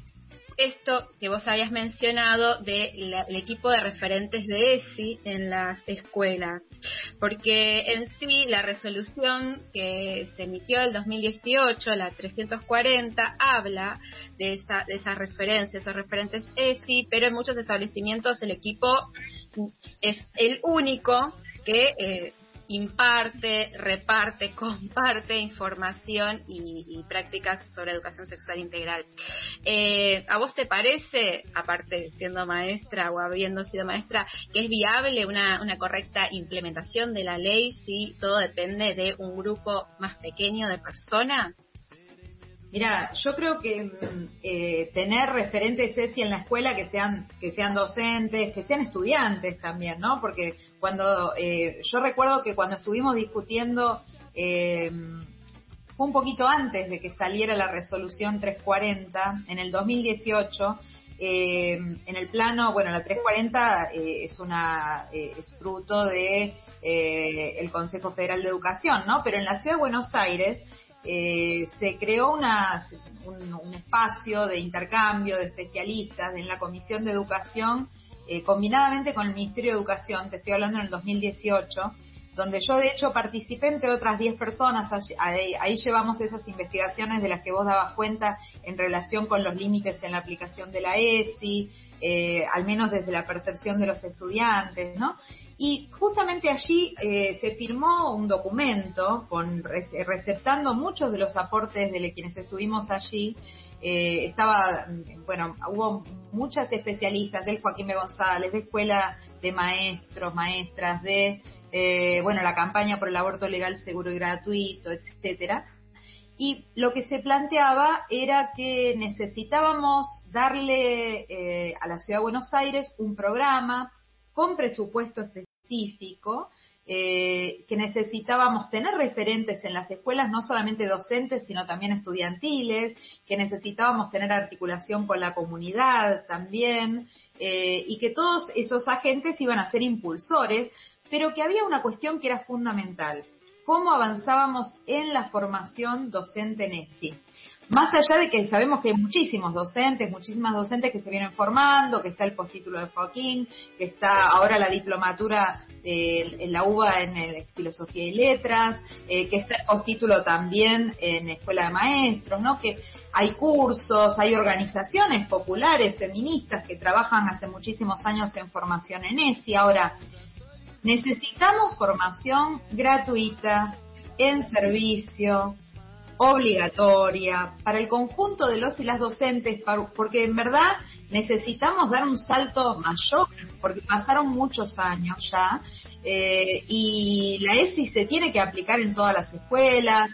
esto que vos habías mencionado del equipo de referentes de ESI en las escuelas, porque en sí la resolución que se emitió el 2018, la 340, habla de esa, de esa referencia, esos referentes ESI, pero en muchos establecimientos el equipo es el único que eh, imparte, reparte, (laughs) comparte información y, prácticas sobre educación sexual integral. Eh, ¿A vos te parece, aparte siendo maestra o habiendo sido maestra, que es viable una, una correcta implementación de la ley si todo depende de un grupo más pequeño de personas? Mira, yo creo que mm, eh, tener referentes ESI en la escuela que sean que sean docentes, que sean estudiantes también, ¿no? Porque cuando eh, yo recuerdo que cuando estuvimos discutiendo eh, fue un poquito antes de que saliera la resolución 340 en el 2018. en el plano, bueno, la 340 es una fruto de el Consejo Federal de Educación, ¿no? Pero en la Ciudad de Buenos Aires eh, se creó un, espacio de intercambio de especialistas en la Comisión de Educación, eh, combinadamente con el Ministerio de Educación, te estoy hablando en el 2018, donde yo de hecho participé entre otras 10 personas, ahí, ahí, llevamos esas investigaciones de las que vos dabas cuenta en relación con los límites en la aplicación de la ESI, eh, al menos desde la percepción de los estudiantes, ¿no? Y justamente allí eh, se firmó un documento con receptando muchos de los aportes de quienes estuvimos allí. Eh, estaba, bueno, hubo muchas especialistas del Joaquín B. González, de Escuela de Maestros, Maestras, de, eh, bueno, la campaña por el aborto legal, seguro y gratuito, etcétera. Y lo que se planteaba era que necesitábamos darle a la Ciudad de Buenos Aires un programa con presupuesto específico eh, que necesitábamos tener referentes en las escuelas, no solamente docentes, sino también estudiantiles, que necesitábamos tener articulación con la comunidad también, eh, y que todos esos agentes iban a ser impulsores, pero que había una cuestión que era fundamental, cómo avanzábamos en la formación docente en ESI. Más allá de que sabemos que hay muchísimos docentes, muchísimas docentes que se vienen formando, que está el postítulo de Joaquín, que está ahora la diplomatura en la UBA en Filosofía y Letras, eh, que está el postítulo también en Escuela de Maestros, ¿no? Que hay cursos, hay organizaciones populares, feministas, que trabajan hace muchísimos años en formación en ESI. Ahora, necesitamos formación gratuita, en servicio, obligatoria para el conjunto de los y las docentes, porque en verdad necesitamos dar un salto mayor, porque pasaron muchos años ya, eh, y la ESI se tiene que aplicar en todas las escuelas,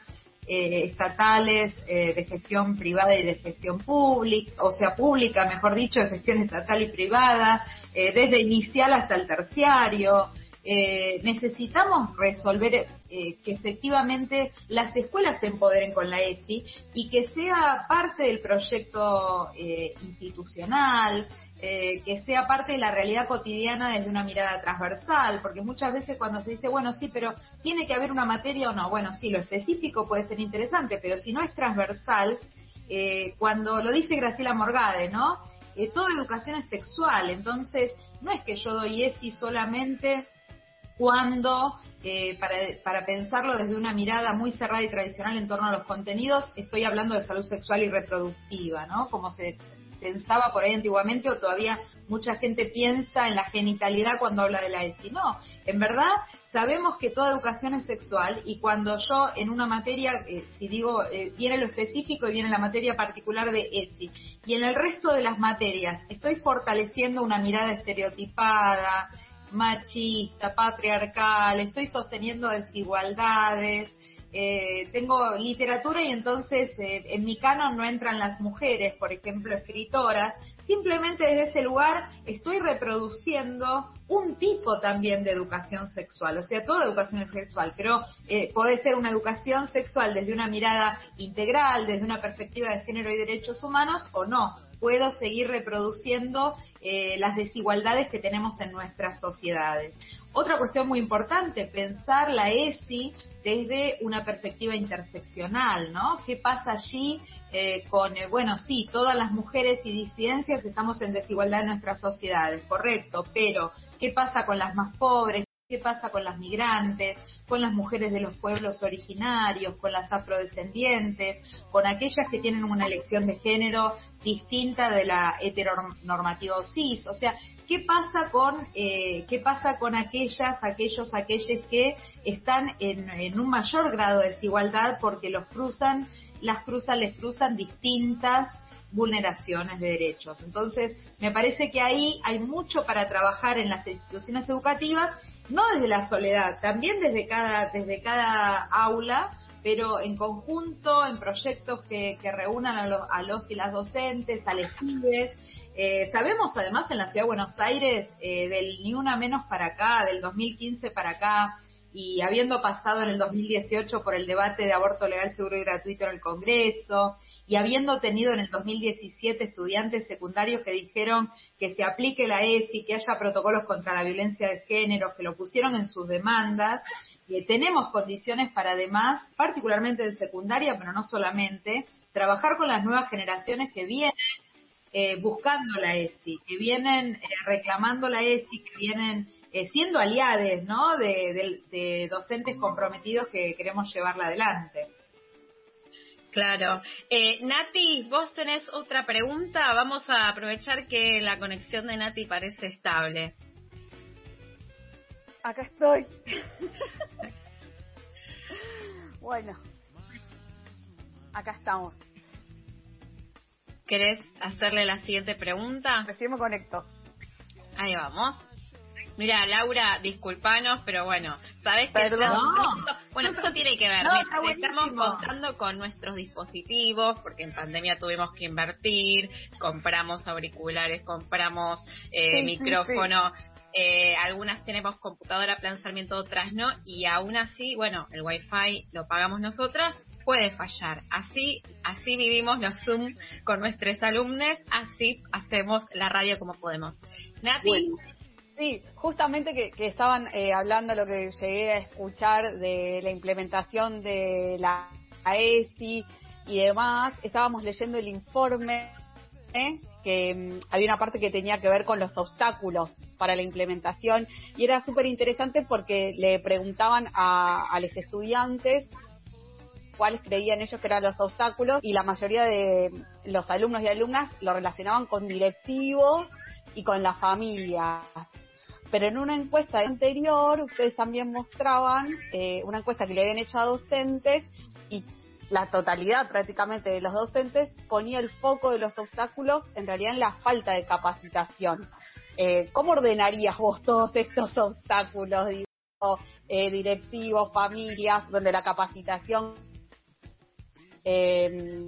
eh, estatales, eh, de gestión privada y de gestión pública, o sea, pública, mejor dicho, de gestión estatal y privada, desde inicial hasta el terciario. Eh, necesitamos resolver eh, que efectivamente las escuelas se empoderen con la ESI y que sea parte del proyecto eh, institucional, que sea parte de la realidad cotidiana desde una mirada transversal, porque muchas veces cuando se dice, bueno, sí, pero tiene que haber una materia o no, bueno, sí, lo específico puede ser interesante, pero si no es transversal, cuando lo dice Graciela Morgade, ¿no? toda educación es sexual, entonces no es que yo doy ESI solamente cuando, eh, para, para, pensarlo desde una mirada muy cerrada y tradicional en torno a los contenidos, estoy hablando de salud sexual y reproductiva, ¿no? Como se pensaba por ahí antiguamente o todavía mucha gente piensa en la genitalidad cuando habla de la ESI. No, en verdad sabemos que toda educación es sexual y cuando yo en una materia, eh, si digo, eh, viene lo específico y viene la materia particular de ESI, y en el resto de las materias estoy fortaleciendo una mirada estereotipada, machista, patriarcal, estoy sosteniendo desigualdades, eh, tengo literatura y entonces eh, en mi canon no entran las mujeres, por ejemplo, escritoras, simplemente desde ese lugar estoy reproduciendo un tipo también de educación sexual, o sea, toda educación es sexual, pero eh, puede ser una educación sexual desde una mirada integral, desde una perspectiva de género y derechos humanos o no, puedo seguir reproduciendo eh, las desigualdades que tenemos en nuestras sociedades. Otra cuestión muy importante, pensar la ESI desde una perspectiva interseccional, ¿no? ¿Qué pasa allí eh, con, eh, bueno, sí, todas las mujeres y disidencias estamos en desigualdad en nuestras sociedades, correcto, pero ¿qué pasa con las más pobres? qué pasa con las migrantes, con las mujeres de los pueblos originarios, con las afrodescendientes, con aquellas que tienen una elección de género distinta de la heteronormativa o cis. O sea, ¿qué pasa con, eh, qué pasa con aquellas, aquellos, aquellos que están en, en un mayor grado de desigualdad porque los cruzan, las cruzan, les cruzan distintas vulneraciones de derechos. Entonces, me parece que ahí hay mucho para trabajar en las instituciones educativas no desde la soledad, también desde cada, desde cada aula, pero en conjunto, en proyectos que, reúnan a los, y las docentes, a los pibes. Eh, sabemos además en la Ciudad de Buenos Aires, eh, del ni una menos para acá, del 2015 para acá, y habiendo pasado en el 2018 por el debate de aborto legal, seguro y gratuito en el Congreso, y habiendo tenido en el 2017 estudiantes secundarios que dijeron que se aplique la ESI, que haya protocolos contra la violencia de género, que lo pusieron en sus demandas, y tenemos condiciones para además, particularmente de secundaria, pero no solamente, trabajar con las nuevas generaciones que vienen eh, buscando la ESI, que vienen eh, reclamando la ESI, que vienen eh, siendo aliados, ¿no? De, de, docentes comprometidos que queremos llevarla adelante. Claro. Eh, Nati, vos tenés otra pregunta. Vamos a aprovechar que la conexión de Nati parece estable. Acá estoy. (laughs) bueno, acá estamos. ¿Querés hacerle la siguiente pregunta? Recién me conecto. Ahí vamos. Mira, Laura, disculpanos, pero bueno, ¿sabes qué? bueno, esto tiene que ver. estamos contando con nuestros dispositivos, porque en pandemia tuvimos que invertir, compramos auriculares, compramos eh, micrófono. Eh, algunas tenemos computadora para lanzamiento, otras no, y aún así, bueno, el wifi lo pagamos nosotras, puede fallar. Así, así vivimos los Zoom con nuestros alumnos, así hacemos la radio como podemos. Nati, Sí, justamente que, estaban eh, hablando lo que llegué a escuchar de la implementación de la ESI y demás, estábamos leyendo el informe ¿eh? Que mm, había una parte que tenía que ver con los obstáculos para la implementación y era súper interesante porque le preguntaban a, los estudiantes cuáles creían ellos que eran los obstáculos y la mayoría de los alumnos y alumnas lo relacionaban con directivos y con la familia. Pero en una encuesta anterior, ustedes también mostraban eh, una encuesta que le habían hecho a docentes y la totalidad prácticamente de los docentes ponía el foco de los obstáculos en realidad en la falta de capacitación. Eh, ¿Cómo ordenarías vos todos estos obstáculos, eh, directivos, familias, donde la capacitación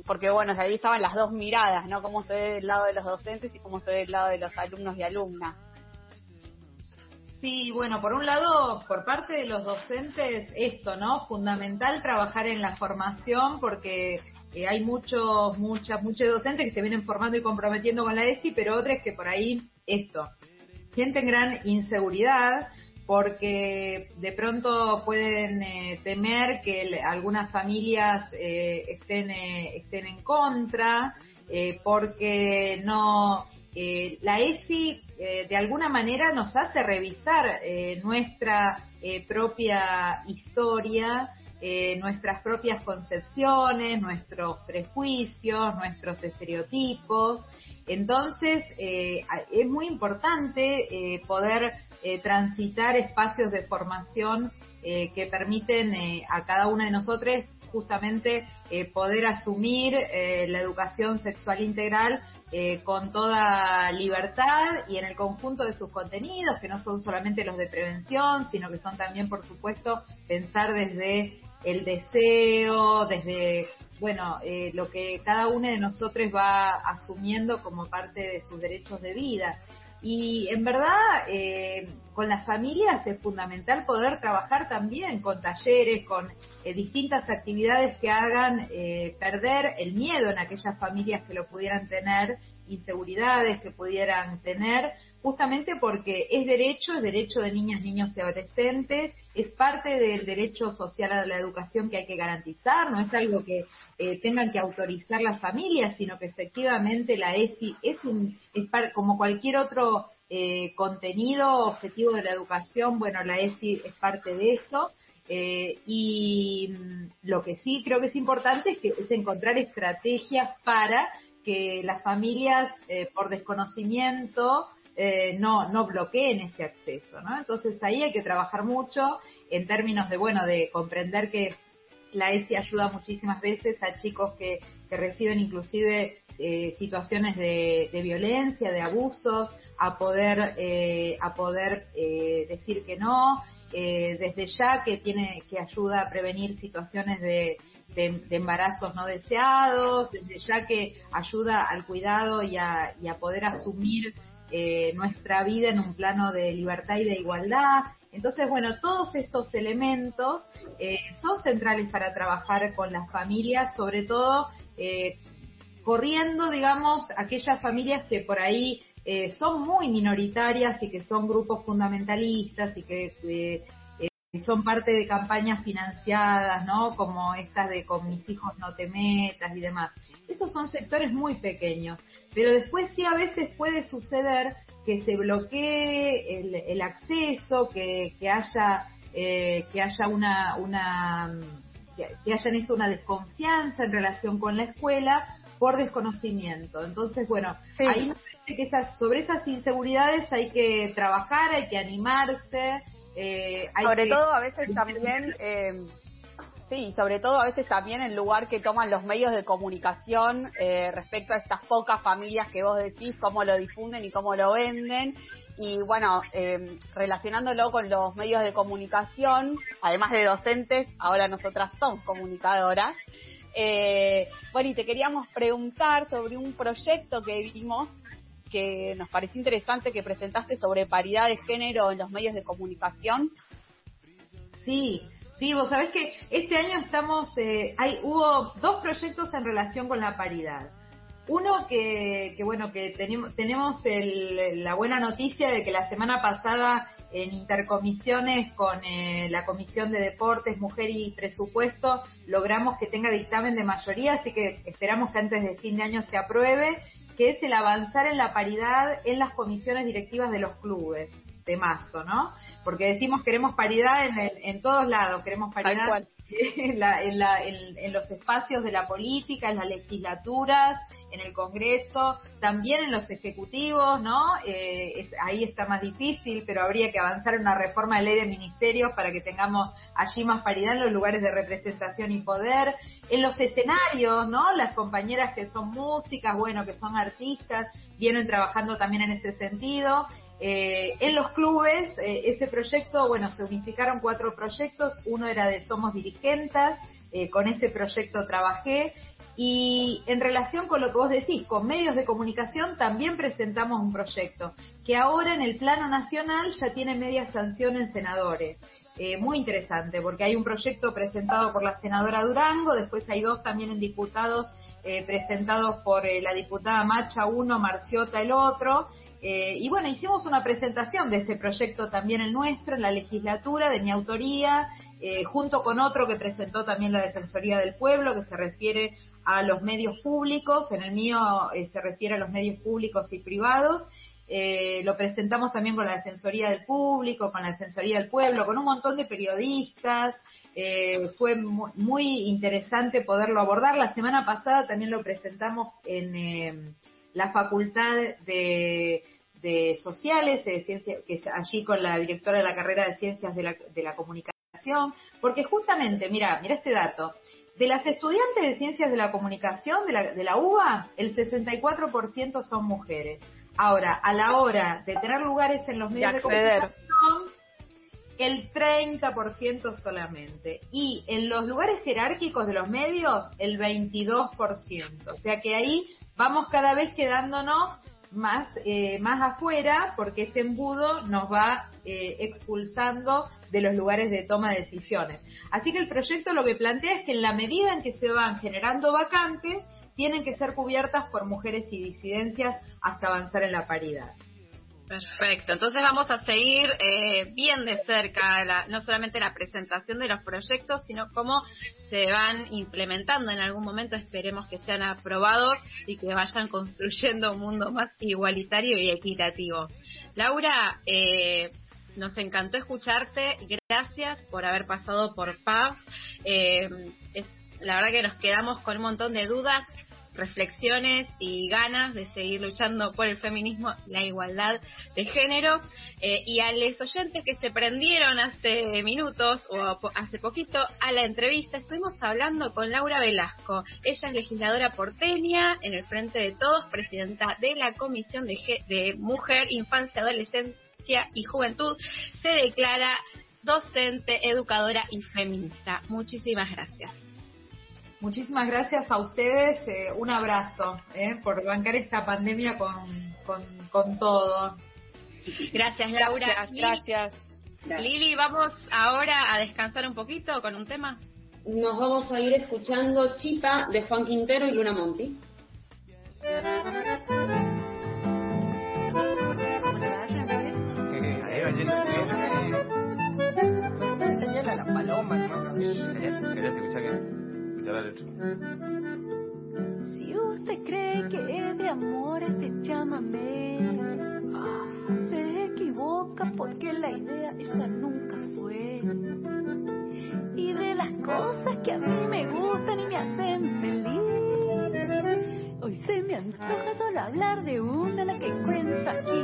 porque bueno, ahí estaban las dos miradas, ¿no? Cómo se ve del lado de los docentes y cómo se ve del lado de los alumnos y alumnas. Sí, bueno, por un lado, por parte de los docentes, esto, ¿no? Fundamental trabajar en la formación porque eh, hay muchos, muchas, muchos docentes que se vienen formando y comprometiendo con la ESI, pero otros que por ahí, esto, sienten gran inseguridad porque de pronto pueden eh, temer que algunas familias eh, estén, estén en contra, porque no, la ESI eh, de alguna manera nos hace revisar eh, nuestra eh, propia historia, nuestras propias concepciones, nuestros prejuicios, nuestros estereotipos. Entonces, es muy importante poder transitar espacios de formación que permiten a cada una de nosotros justamente poder asumir la educación sexual integral eh, con toda libertad y en el conjunto de sus contenidos, que no son solamente los de prevención, sino que son también, por supuesto, pensar desde el deseo, desde, bueno, eh, lo que cada uno de nosotros va asumiendo como parte de sus derechos de vida. Y en verdad, eh, con las familias es fundamental poder trabajar también con talleres, con eh, distintas actividades que hagan eh, perder el miedo en aquellas familias que lo pudieran tener, inseguridades que pudieran tener, justamente porque es derecho, es derecho de niñas, niños y adolescentes, es parte del derecho social a la educación que hay que garantizar, no es algo que tengan que autorizar las familias, sino que efectivamente la ESI es un, es como cualquier otro eh, contenido objetivo de la educación, bueno, la ESI es parte de eso. Eh, y mm, lo que sí creo que es importante es, que, es encontrar estrategias para que las familias, eh, por desconocimiento, no, no bloqueen ese acceso. Entonces ahí hay que trabajar mucho en términos de, bueno, de comprender que la ESI ayuda muchísimas veces a chicos que, que reciben inclusive situaciones de, violencia, de abusos, a poder, eh, a poder eh, decir que no, eh, desde ya que tiene que ayuda a prevenir situaciones de, embarazos no deseados, desde ya que ayuda al cuidado y a, y a poder asumir nuestra vida en un plano de libertad y de igualdad. Entonces, bueno, todos estos elementos son centrales para trabajar con las familias, sobre todo corriendo, digamos, aquellas familias que por ahí eh, son muy minoritarias y que son grupos fundamentalistas y que eh, son parte de campañas financiadas, ¿no? Como estas de con mis hijos no te metas y demás. Esos son sectores muy pequeños, pero después sí a veces puede suceder que se bloquee el, acceso, que, haya eh, que haya una, que, hayan esto una desconfianza en relación con la escuela por desconocimiento. Entonces, bueno, ahí que esas, sobre esas inseguridades hay que trabajar, hay que animarse. Eh, sobre todo a veces también, eh, sí, sobre todo a veces también el lugar que toman los medios de comunicación eh, respecto a estas pocas familias que vos decís, cómo lo difunden y cómo lo venden. Y bueno, relacionándolo con los medios de comunicación, además de docentes, ahora nosotras somos comunicadoras. Eh, bueno, y te queríamos preguntar sobre un proyecto que vimos que nos pareció interesante que presentaste sobre paridad de género en los medios de comunicación. Sí, sí, vos sabés que este año estamos, eh, hay, hubo dos proyectos en relación con la paridad. Uno que, bueno, que tenemos la buena noticia de que la semana pasada en intercomisiones con eh, la Comisión de Deportes, Mujer y Presupuesto logramos que tenga dictamen de mayoría, así que esperamos que antes de fin de año se apruebe, que es el avanzar en la paridad en las comisiones directivas de los clubes de marzo, ¿no? Porque decimos queremos paridad en, en todos lados, queremos paridad (laughs) en, los espacios de la política, en las legislaturas, en el Congreso, también en los ejecutivos, ¿no? Eh, ahí está más difícil, pero habría que avanzar en una reforma de ley de ministerios para que tengamos allí más paridad en los lugares de representación y poder. En los escenarios, ¿no? Las compañeras que son músicas, bueno, que son artistas, vienen trabajando también en ese sentido. Eh, en los clubes, eh, ese proyecto, bueno, se unificaron cuatro proyectos, uno era de Somos Dirigentes, eh, con ese proyecto trabajé, y en relación con lo que vos decís, con medios de comunicación también presentamos un proyecto, que ahora en el plano nacional ya tiene media sanción en senadores. muy interesante, porque hay un proyecto presentado por la senadora Durango, después hay dos también en diputados presentados por la diputada Macha uno, Marciota el otro, eh, y bueno, hicimos una presentación de este proyecto también el nuestro, en la legislatura, de mi autoría, eh, junto con otro que presentó también la Defensoría del Pueblo, que se refiere a los medios públicos, en el mío eh, se refiere a los medios públicos y privados. lo presentamos también con la Defensoría del Público, con la Defensoría del Pueblo, con un montón de periodistas. fue muy, interesante poderlo abordar. La semana pasada también lo presentamos en la Facultad de, Sociales, de Ciencias, que es allí con la directora de la carrera de Ciencias de la, Comunicación, porque justamente, mira, mira este dato, de las estudiantes de Ciencias de la Comunicación de la, de la UBA, el 64% son mujeres. Ahora, a la hora de tener lugares en los medios de, comunicación, el 30% solamente. Y en los lugares jerárquicos de los medios, el 22%. O sea que ahí vamos cada vez quedándonos más, eh, más afuera porque ese embudo nos va eh, expulsando de los lugares de toma de decisiones. Así que el proyecto lo que plantea es que en la medida en que se van generando vacantes, tienen que ser cubiertas por mujeres y disidencias hasta avanzar en la paridad. Perfecto, entonces vamos a seguir eh, bien de cerca no solamente la presentación de los proyectos, sino cómo se van implementando en algún momento, esperemos que sean aprobados y que vayan construyendo un mundo más igualitario y equitativo. Laura, eh, nos encantó escucharte, gracias por haber pasado por PAF. Eh, es, la verdad que nos quedamos con un montón de dudas reflexiones y ganas de seguir luchando por el feminismo, la igualdad de género. Eh, y a los oyentes que se prendieron hace minutos o hace poquito a la entrevista, estuvimos hablando con Laura Velasco. Ella es legisladora porteña en el Frente de Todos, presidenta de la Comisión de, de Mujer, Infancia, Adolescencia y Juventud. Se declara docente, educadora y feminista. Muchísimas gracias. Muchísimas gracias a ustedes. Eh, un abrazo eh, por bancar esta pandemia con, con, todo. Gracias, Laura. Gracias, Lili, vamos ahora a descansar un poquito con un tema. Nos vamos a ir escuchando Chipa de Juan Quintero y Luna Monti. Toma, hermano. ¿Querés, querés Si usted cree que es de amor este ah, se equivoca porque la idea esa nunca fue. Y de las cosas que a mí me gustan y me hacen feliz, hoy se me antoja solo hablar de una la que cuento aquí.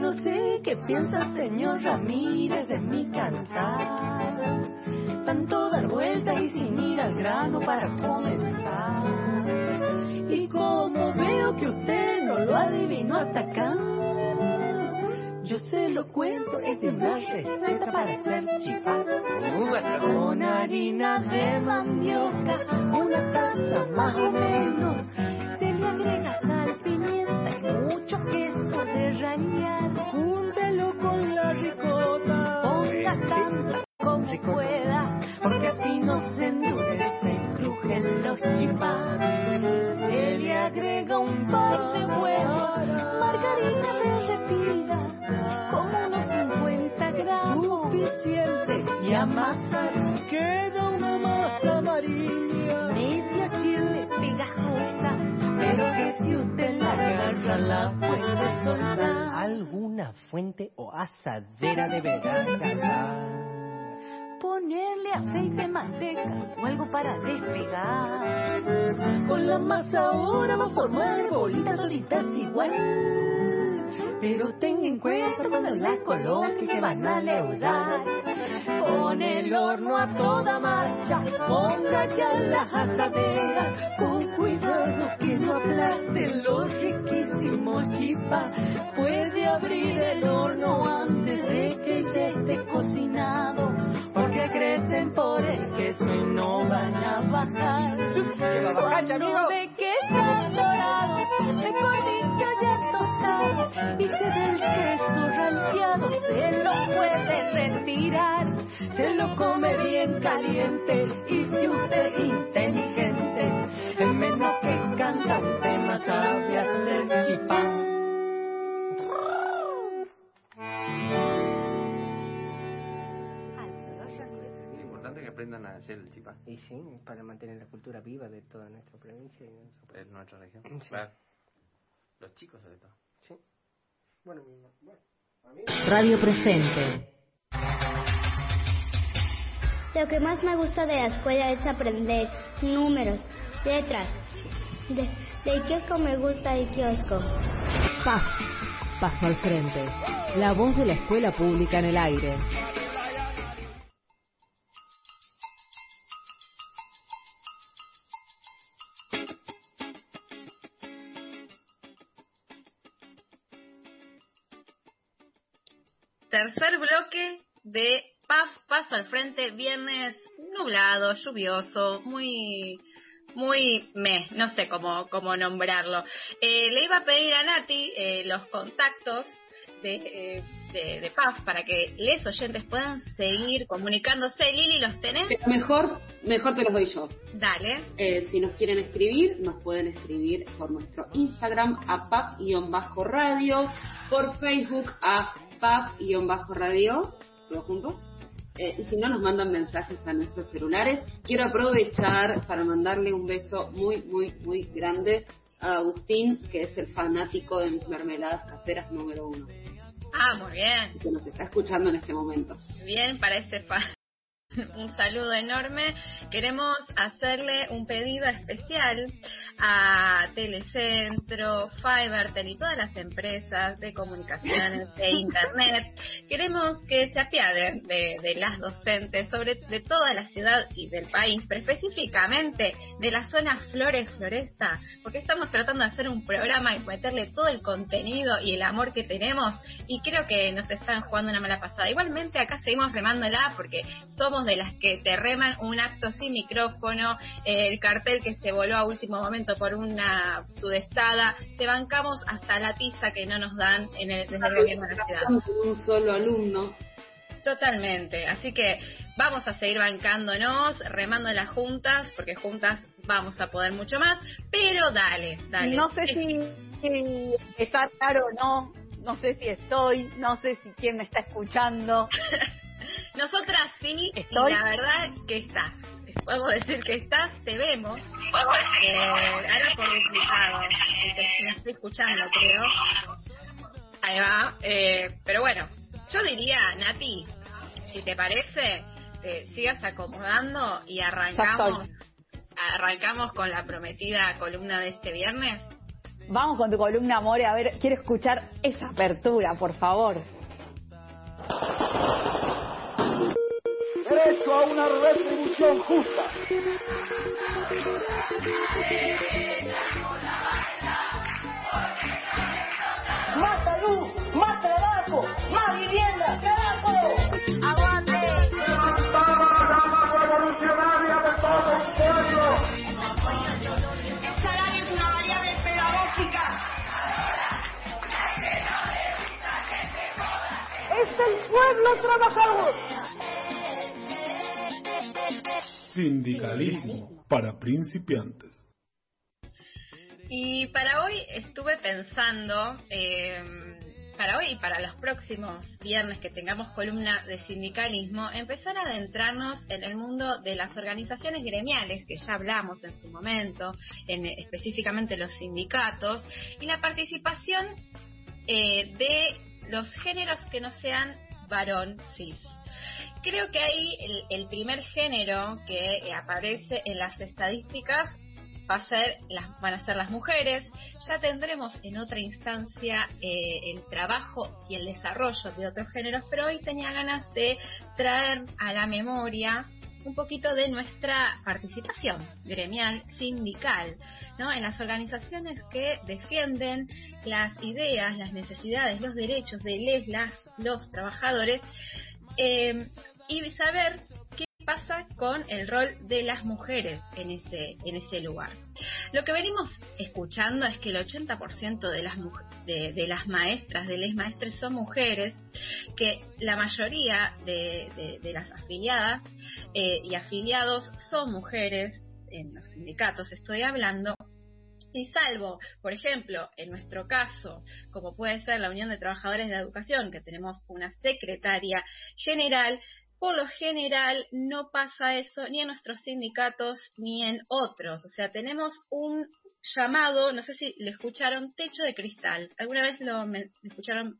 No sé qué piensa el señor Ramírez de mi cantar. Tanto y sin ir al grano para comenzar. Y como veo que usted no lo adivinó hasta acá, yo se lo cuento, es de una receta para hacer chipá. Con harina de mandioca, una taza más o menos. Se le agrega sal, pimienta y mucho queso de rallar. Porque así no se endurece y crujen los chipá. Se le agrega un par de huevos, margarina derretida, como unos 50 gramos. Suficiente y amasar. Queda una masa amarilla. Media chile pegajosa, pero que si usted la agarra la puede soltar. Alguna fuente o asadera deberá agarrar. Ponerle aceite, manteca o algo para despegar. Con la masa ahora va a formar bolitas doritas igual. Pero ten en cuenta cuando la coloque que van a leudar. Con el horno a toda marcha, ponga ya las asaderas. Con cuidado que no aplaste los riquísimos chipas. Puede abrir el horno antes de que ya esté por el queso y no van a bajar. Cuando ve que están dorados, mejor dicho ya tostado, y que del queso rancheado se lo puede retirar. Se lo come bien caliente y si usted es inteligente, en menos que canta usted más sabe aprendan a hacer el chipá. Y sí, para mantener la cultura viva de toda nuestra provincia. y nuestro En nuestra región. Sí. Claro. Los chicos sobre todo. Sí. Bueno, bueno, a mí... Radio Presente. Lo que más me gusta de la escuela es aprender números, letras. De, del kiosco me gusta el kiosco. Paz. Paso al frente. La voz de la escuela pública en el aire. Tercer bloque de Paz, Paso al Frente, viernes nublado, lluvioso, muy, muy me, no sé cómo, cómo nombrarlo. Eh, le iba a pedir a Nati eh, los contactos de, eh, de, de Paz para que les oyentes puedan seguir comunicándose. Lili, ¿los tenés? Pero mejor, mejor te los doy yo. Dale. Eh, si nos quieren escribir, nos pueden escribir por nuestro Instagram a pap-radio, por Facebook a pap-radio, todo junto. Eh, y si no, nos mandan mensajes a nuestros celulares. Quiero aprovechar para mandarle un beso muy, muy, muy grande a Agustín, que es el fanático de mis mermeladas caseras número uno, Ah, muy bien. que nos está escuchando en este momento. Bien, para este fa (laughs) un saludo enorme. Queremos hacerle un pedido especial a Telecentro, Fivertel y todas las empresas de comunicaciones (laughs) e internet. Queremos que se apiaden de, de las docentes, sobre de toda la ciudad y del país, pero específicamente de la zona Flores Floresta, porque estamos tratando de hacer un programa y meterle todo el contenido y el amor que tenemos y creo que nos están jugando una mala pasada. Igualmente acá seguimos remándola porque somos de las que te reman un acto sin micrófono, eh, el cartel que se voló a último momento por una sudestada, te bancamos hasta la tiza que no nos dan en el, desde el gobierno de la ciudad. Un solo alumno. Totalmente, así que vamos a seguir bancándonos, remando las juntas, porque juntas vamos a poder mucho más, pero dale, dale. No sé si, si está claro o no, no sé si estoy, no sé si quién me está escuchando. (laughs) Nosotras sí, Estoy. y la verdad que estás. Podemos decir que estás, te vemos. Eh, ahora por duplicado. Me estoy escuchando, creo. Ahí va. Eh, pero bueno, yo diría, Nati, si te parece, te sigas acomodando y arrancamos, arrancamos con la prometida columna de este viernes. Vamos con tu columna, More. A ver, quiero escuchar esa apertura, por favor. Derecho a una retribución justa. Más salud, más trabajo, más vivienda, carajo. Aguante. revolucionaria de todo un pueblo. El salario es una variable pedagógica. Es el pueblo trabajador. Sindicalismo para principiantes. Y para hoy estuve pensando, eh, para hoy y para los próximos viernes que tengamos columna de sindicalismo, empezar a adentrarnos en el mundo de las organizaciones gremiales, que ya hablamos en su momento, en específicamente los sindicatos, y la participación eh, de los géneros que no sean varón cis. Creo que ahí el, primer género que eh, aparece en las estadísticas va a ser las, van a ser las mujeres. Ya tendremos en otra instancia eh, el trabajo y el desarrollo de otros géneros, pero hoy tenía ganas de traer a la memoria un poquito de nuestra participación gremial, sindical, ¿no? En las organizaciones que defienden las ideas, las necesidades, los derechos de las, los trabajadores eh, y saber qué pasa con el rol de las mujeres en ese, en ese lugar. Lo que venimos escuchando es que el 80% de las, de, de, las maestras, de les maestres son mujeres, que la mayoría de, de, de las afiliadas eh, y afiliados son mujeres, en los sindicatos estoy hablando, y salvo, por ejemplo, en nuestro caso, como puede ser la Unión de Trabajadores de Educación, que tenemos una secretaria general, por lo general no pasa eso ni en nuestros sindicatos ni en otros. O sea, tenemos un llamado, no sé si lo escucharon, techo de cristal. ¿Alguna vez lo, me, escucharon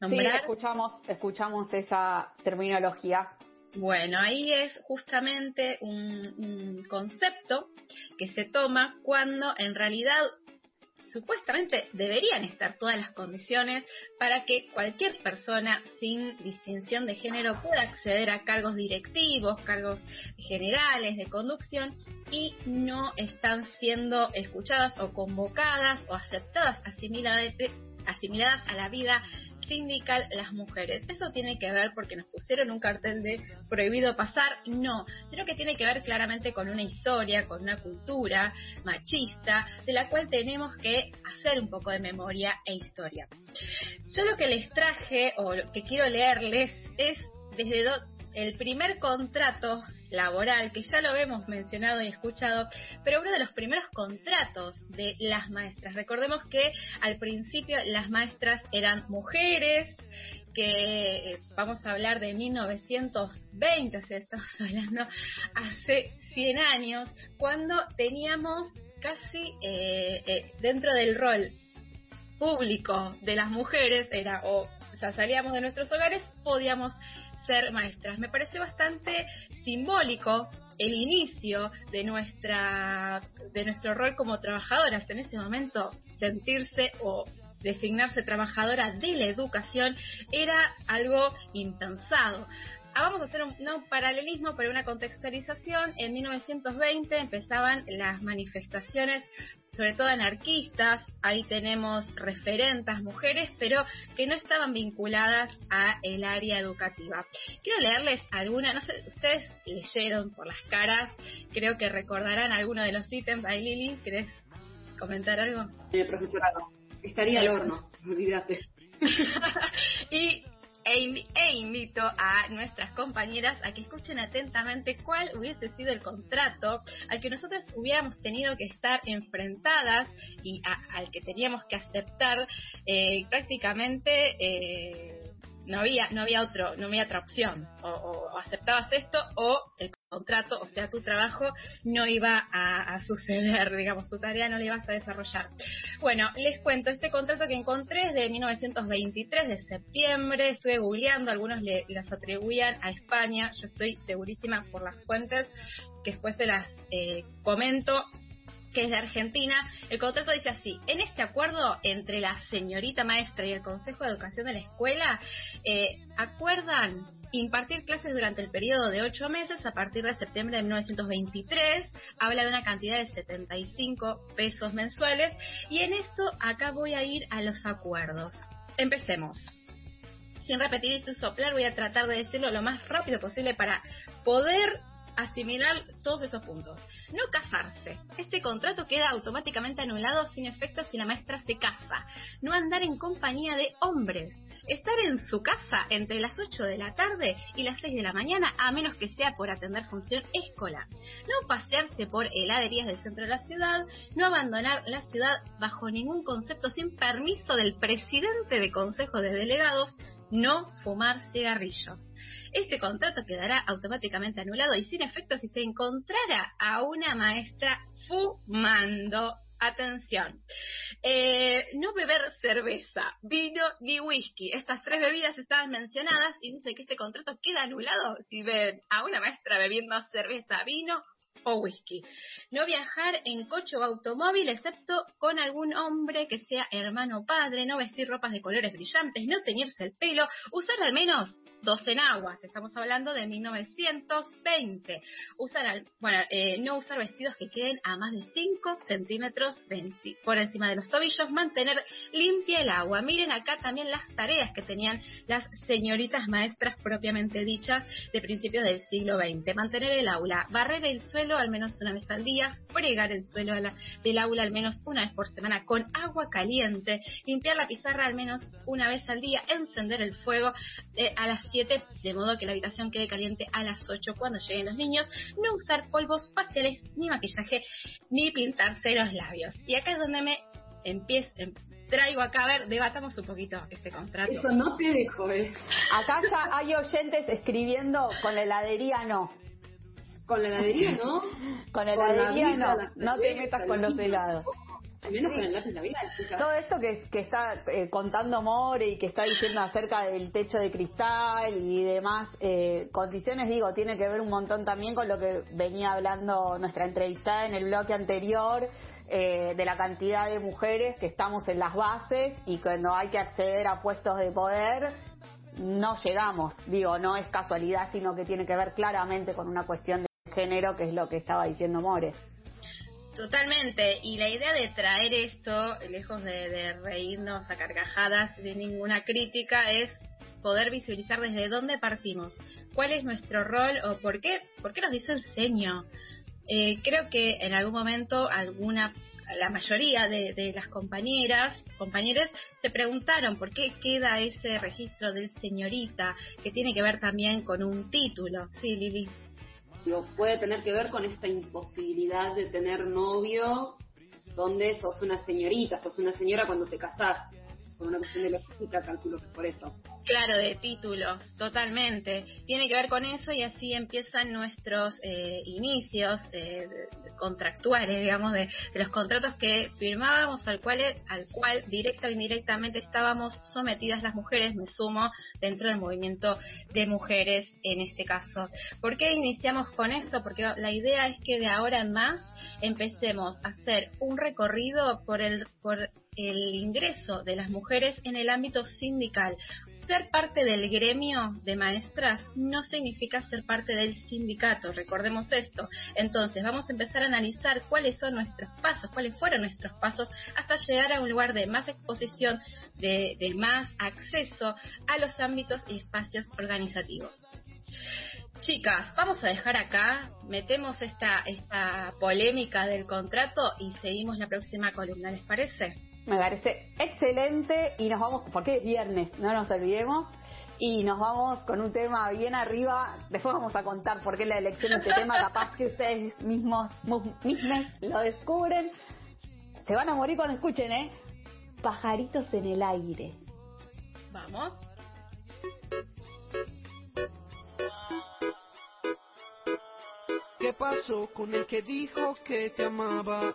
nombrar? Sí, escuchamos, escuchamos esa terminología. Bueno, ahí es justamente un, concepto que se toma cuando en realidad supuestamente deberían estar todas las condiciones para que cualquier persona sin distinción de género pueda acceder a cargos directivos, cargos generales de conducción y no están siendo escuchadas o convocadas o aceptadas, asimiladas, asimiladas a la vida sindical las mujeres. Eso tiene que ver porque nos pusieron un cartel de prohibido pasar, no, sino que tiene que ver claramente con una historia, con una cultura machista, de la cual tenemos que hacer un poco de memoria e historia. Yo lo que les traje o lo que quiero leerles es desde el primer contrato laboral, que ya lo hemos mencionado y escuchado, pero uno de los primeros contratos de las maestras. Recordemos que al principio las maestras eran mujeres, que vamos a hablar de 1920, o estamos hablando hace 100 años, cuando teníamos casi eh, eh, dentro del rol público de las mujeres, era o, o sea, salíamos de nuestros hogares, podíamos ser maestras. Me pareció bastante simbólico el inicio de nuestra de nuestro rol como trabajadoras en ese momento sentirse o designarse trabajadora de la educación era algo impensado. Ah, vamos a hacer un, no un paralelismo, pero una contextualización. En 1920 empezaban las manifestaciones, sobre todo anarquistas. Ahí tenemos referentes mujeres, pero que no estaban vinculadas a el área educativa. Quiero leerles alguna, no sé, ustedes leyeron por las caras, creo que recordarán alguno de los ítems. Ahí Lili, ¿querés comentar algo? Eh, profesorado, estaría al horno, olvídate. (laughs) y e, e, invito a nuestras compañeras a que escuchen atentamente cuál hubiese sido el contrato al que nosotros hubiéramos tenido que estar enfrentadas y al que teníamos que aceptar eh, prácticamente eh, no había, no había otro, no había otra opción. O, aceptabas esto o el contrato, o sea, tu trabajo no iba a, a, suceder, (laughs) digamos, tu tarea no la ibas a desarrollar. Bueno, les cuento, este contrato que encontré es de 1923, de septiembre, estuve googleando, algunos le, las atribuían a España, yo estoy segurísima por las fuentes que después se las eh, comento, que es de Argentina. El contrato dice así, en este acuerdo entre la señorita maestra y el Consejo de Educación de la escuela, eh, acuerdan impartir clases durante el periodo de ocho meses a partir de septiembre de 1923. Habla de una cantidad de 75 pesos mensuales. Y en esto acá voy a ir a los acuerdos. Empecemos. Sin repetir y sin soplar, voy a tratar de decirlo lo más rápido posible para poder asimilar todos esos puntos. No casarse. Este contrato queda automáticamente anulado sin efecto si la maestra se casa. No andar en compañía de hombres. Estar en su casa entre las 8 de la tarde y las 6 de la mañana, a menos que sea por atender función escolar. No pasearse por heladerías del centro de la ciudad. No abandonar la ciudad bajo ningún concepto sin permiso del presidente de consejo de delegados. No fumar cigarrillos este contrato quedará automáticamente anulado y sin efecto si se encontrara a una maestra fumando. Atención, eh, no beber cerveza, vino ni whisky. Estas tres bebidas estaban mencionadas y dice que este contrato queda anulado si ven a una maestra bebiendo cerveza, vino o whisky. No viajar en coche o automóvil excepto con algún hombre que sea hermano o padre, no vestir ropas de colores brillantes, no teñirse el pelo, usar al menos dos enaguas, estamos hablando de 1920. Usar, bueno, eh, no usar vestidos que queden a más de 5 centímetros por encima de los tobillos, mantener limpia el agua. Miren acá también las tareas que tenían las señoritas maestras propiamente dichas de principios del siglo XX. Mantener el aula, barrer el suelo al menos una vez al día, fregar el suelo del aula al menos una vez por semana con agua caliente, limpiar la pizarra al menos una vez al día, encender el fuego eh, a las de modo que la habitación quede caliente a las 8 cuando lleguen los niños, no usar polvos faciales, ni maquillaje, ni pintarse los labios. Y acá es donde me empiezo, em, traigo acá, a ver, debatamos un poquito este contrato. Eso no te dejo, eh. Acá ya hay oyentes escribiendo con la heladería no. Con la heladería no. con la heladería no. No te metas con los helados. Todo esto que, que está eh, contando More y que está diciendo acerca del techo de cristal y demás eh, condiciones, digo, tiene que ver un montón también con lo que venía hablando nuestra entrevistada en el bloque anterior, eh, de la cantidad de mujeres que estamos en las bases y cuando hay que acceder a puestos de poder no llegamos. Digo, no es casualidad, sino que tiene que ver claramente con una cuestión de género, que es lo que estaba diciendo More. Totalmente, y la idea de traer esto, lejos de, reírnos a carcajadas de ninguna crítica, es poder visualizar desde dónde partimos, cuál es nuestro rol o por qué, por qué nos dice el seño. Eh, creo que en algún momento alguna, la mayoría de, de las compañeras, compañeros, se preguntaron por qué queda ese registro del señorita, que tiene que ver también con un título. Sí, Lili puede tener que ver con esta imposibilidad de tener novio donde sos una señorita, sos una señora cuando te casás una cuestión de calculo que por eso. Claro, de títulos, totalmente. Tiene que ver con eso y así empiezan nuestros eh, inicios eh, contractuales, digamos, de, los contratos que firmábamos, al cual, al cual directa o indirectamente estábamos sometidas las mujeres, me sumo, dentro del movimiento de mujeres en este caso. ¿Por qué iniciamos con esto? Porque la idea es que de ahora en más empecemos a hacer un recorrido por el, por el ingreso de las mujeres en el ámbito sindical. Ser parte del gremio de maestras no significa ser parte del sindicato, recordemos esto. Entonces vamos a empezar a analizar cuáles son nuestros pasos, cuáles fueron nuestros pasos hasta llegar a un lugar de más exposición, de, de más acceso a los ámbitos y espacios organizativos. Chicas, vamos a dejar acá, metemos esta, esta polémica del contrato y seguimos la próxima columna, ¿les parece? Me parece excelente y nos vamos, porque es viernes, no nos olvidemos. Y nos vamos con un tema bien arriba. Después vamos a contar por qué la elección de este (laughs) tema, capaz que ustedes mismos, mismos lo descubren. Se van a morir cuando escuchen, ¿eh? Pajaritos en el aire. Vamos. ¿Qué pasó con el que dijo que te amaba?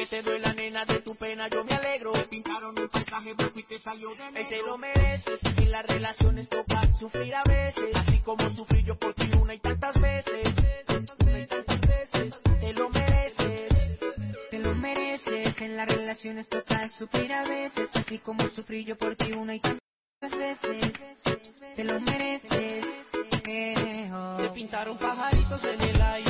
Aunque te duela nena de tu pena, yo me alegro. Te pintaron un paisaje blanco y te salió de negro. Te lo mereces. En las relaciones toca sufrir a veces, así como sufrí yo por ti una y tantas veces. Una y tantas veces. Te lo mereces. Te lo mereces. En las relaciones toca sufrir a veces, así como sufrí yo por ti una y tantas veces. Te lo mereces. Eh, oh. Te pintaron pajaritos en el aire,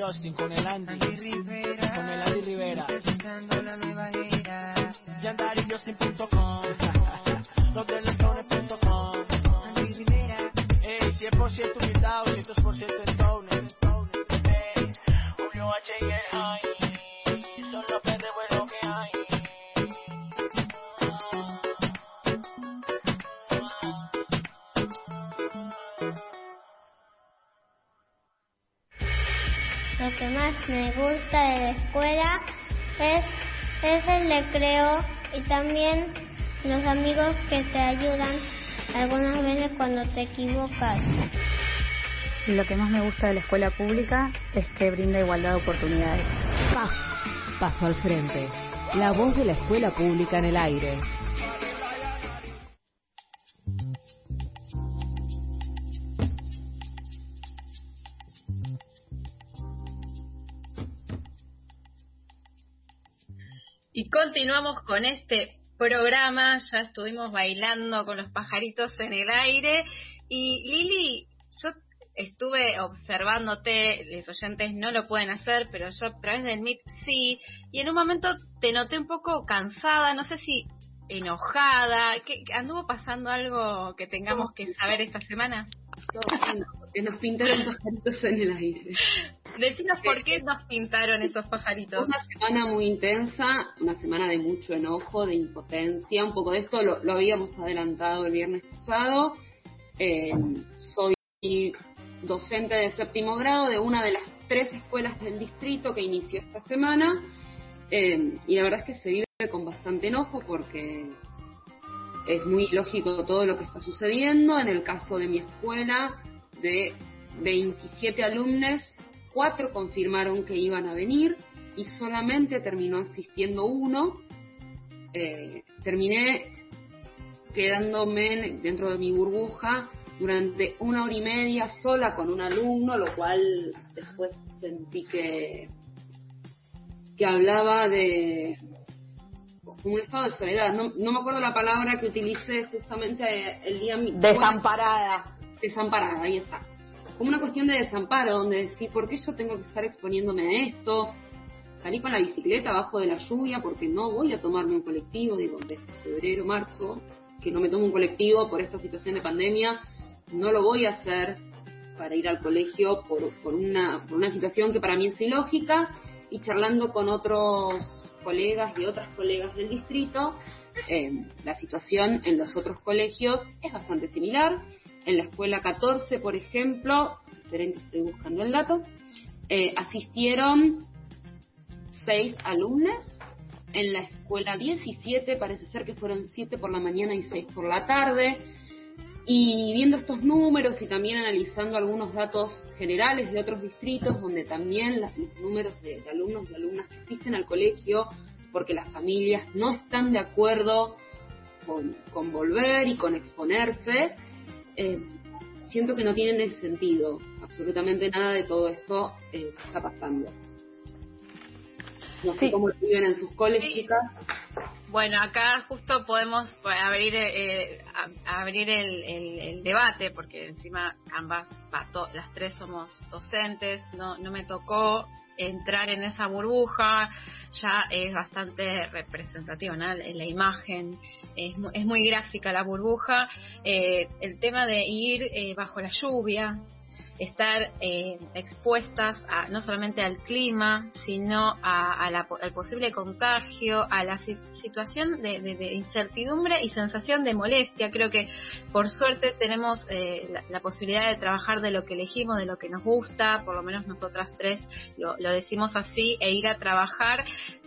Justin con el Andy, recreo y también los amigos que te ayudan algunas veces cuando te equivocas. Lo que más me gusta de la escuela pública es que brinda igualdad de oportunidades. Paso, paso al frente. La voz de la escuela pública en el aire. Continuamos con este programa, ya estuvimos bailando con los pajaritos en el aire. Y Lili, yo estuve observándote, los oyentes no lo pueden hacer, pero yo a través del Meet sí, y en un momento te noté un poco cansada, no sé si enojada, ¿qué, ¿anduvo pasando algo que tengamos que saber esta semana? Que nos pintaron (laughs) pajaritos en el aire. Decinos por qué nos pintaron esos pajaritos. Una semana muy intensa, una semana de mucho enojo, de impotencia, un poco de esto lo, lo habíamos adelantado el viernes pasado. Eh, soy docente de séptimo grado de una de las tres escuelas del distrito que inició esta semana eh, y la verdad es que se vive con bastante enojo porque es muy lógico todo lo que está sucediendo. En el caso de mi escuela, de 27 alumnos, cuatro confirmaron que iban a venir y solamente terminó asistiendo uno. Eh, terminé quedándome dentro de mi burbuja durante una hora y media sola con un alumno, lo cual después sentí que, que hablaba de un estado de soledad. No, no me acuerdo la palabra que utilicé justamente el día... Desamparada. Desamparada, ahí está. Como una cuestión de desamparo, donde decir, ¿por qué yo tengo que estar exponiéndome a esto? Salí con la bicicleta abajo de la lluvia porque no voy a tomarme un colectivo, digo, desde febrero, marzo, que no me tomo un colectivo por esta situación de pandemia. no lo voy a hacer para ir al colegio por, por, una, por una situación que para mí es ilógica y charlando con otros colegas y otras colegas del distrito, eh, la situación en los otros colegios es bastante similar. En la escuela 14, por ejemplo, esperen que estoy buscando el dato, eh, asistieron seis alumnos. En la escuela 17 parece ser que fueron siete por la mañana y seis por la tarde. Y viendo estos números y también analizando algunos datos generales de otros distritos, donde también los números de, alumnos y alumnas que asisten al colegio, porque las familias no están de acuerdo con volver y con exponerse, eh, siento que no tienen sentido absolutamente nada de todo esto eh, que está pasando. No sé cómo viven en sus coles, chicas. Bueno, acá justo podemos abrir eh, a- abrir el, el- el debate, porque encima ambas, las tres somos docentes, no, no me tocó entrar en esa burbuja, ya es bastante representativa, ¿no? En la imagen es, es muy gráfica la burbuja, Eh, el tema de ir eh, bajo la lluvia, estar eh, expuestas a, no solamente al clima, sino al posible contagio, a la si- situación de, incertidumbre y sensación de molestia. Creo que por suerte tenemos eh, la, posibilidad de trabajar de lo que elegimos, de lo que nos gusta, por lo menos nosotras tres lo decimos así, e ir a trabajar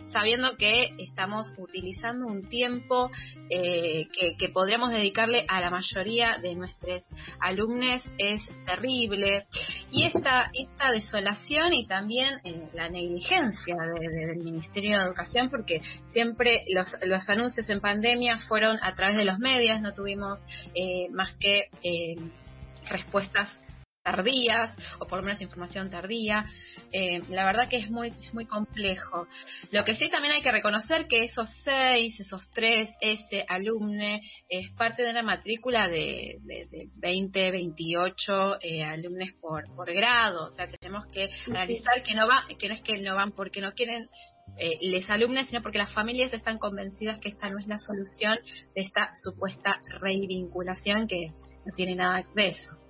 sabiendo que estamos utilizando un tiempo eh, que, podríamos dedicarle a la mayoría de nuestros alumnos es terrible. Y esta esta desolación y también eh, la negligencia de- de- del Ministerio de Educación porque siempre los, los anuncios en pandemia fueron a través de los medios no tuvimos eh, más que respuestas tardías o por lo menos información tardía. Eh, la verdad que es muy es muy complejo. Lo que sí también hay que reconocer que esos seis esos tres ese alumne es parte de una matrícula de, de, de 20 28 eh, alumnos por por grado. O sea tenemos que analizar que no va que no es que no van porque no quieren eh, les alumnos, sino porque las familias están convencidas que esta no es la solución de esta supuesta revinculación que no tiene nada de eso.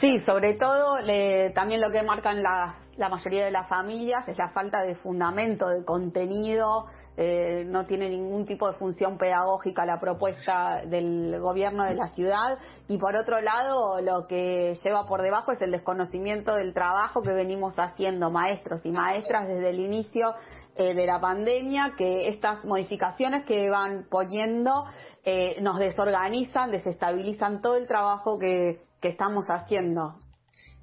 Sí, sobre todo también lo que marcan la, la mayoría de las familias es la falta de fundamento, de contenido, eh, no tiene ningún tipo de función pedagógica la propuesta del gobierno de la ciudad. Y por otro lado lo que lleva por debajo es el desconocimiento del trabajo que venimos haciendo maestros y maestras desde el inicio eh, de la pandemia, que estas modificaciones que van poniendo eh, nos desorganizan, desestabilizan todo el trabajo que, que estamos haciendo.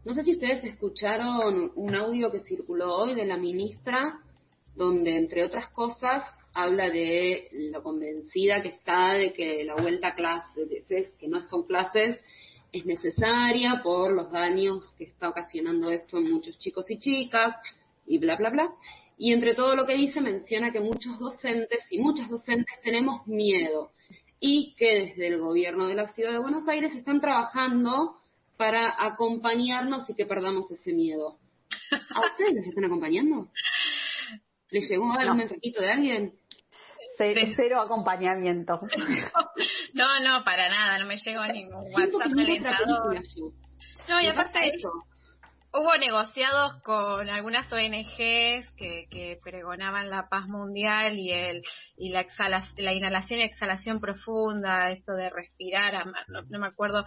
No sé si ustedes escucharon un audio que circuló hoy de la ministra, donde, entre otras cosas, habla de lo convencida que está de que la vuelta a clases, que no son clases, es necesaria por los daños que está ocasionando esto en muchos chicos y chicas, y bla, bla, bla. Y entre todo lo que dice, menciona que muchos docentes y muchas docentes tenemos miedo y que desde el gobierno de la ciudad de Buenos Aires están trabajando para acompañarnos y que perdamos ese miedo. ¿A ustedes les están acompañando? ¿Les llegó algún No. mensajito de alguien? Ce- Cero acompañamiento. (laughs) No, no, para nada, no me llegó ningún WhatsApp alentador. No, y aparte eso. Hubo negociados con algunas ONGs que, que pregonaban la paz mundial y el y la la inhalación y exhalación profunda, esto de respirar, no, no me acuerdo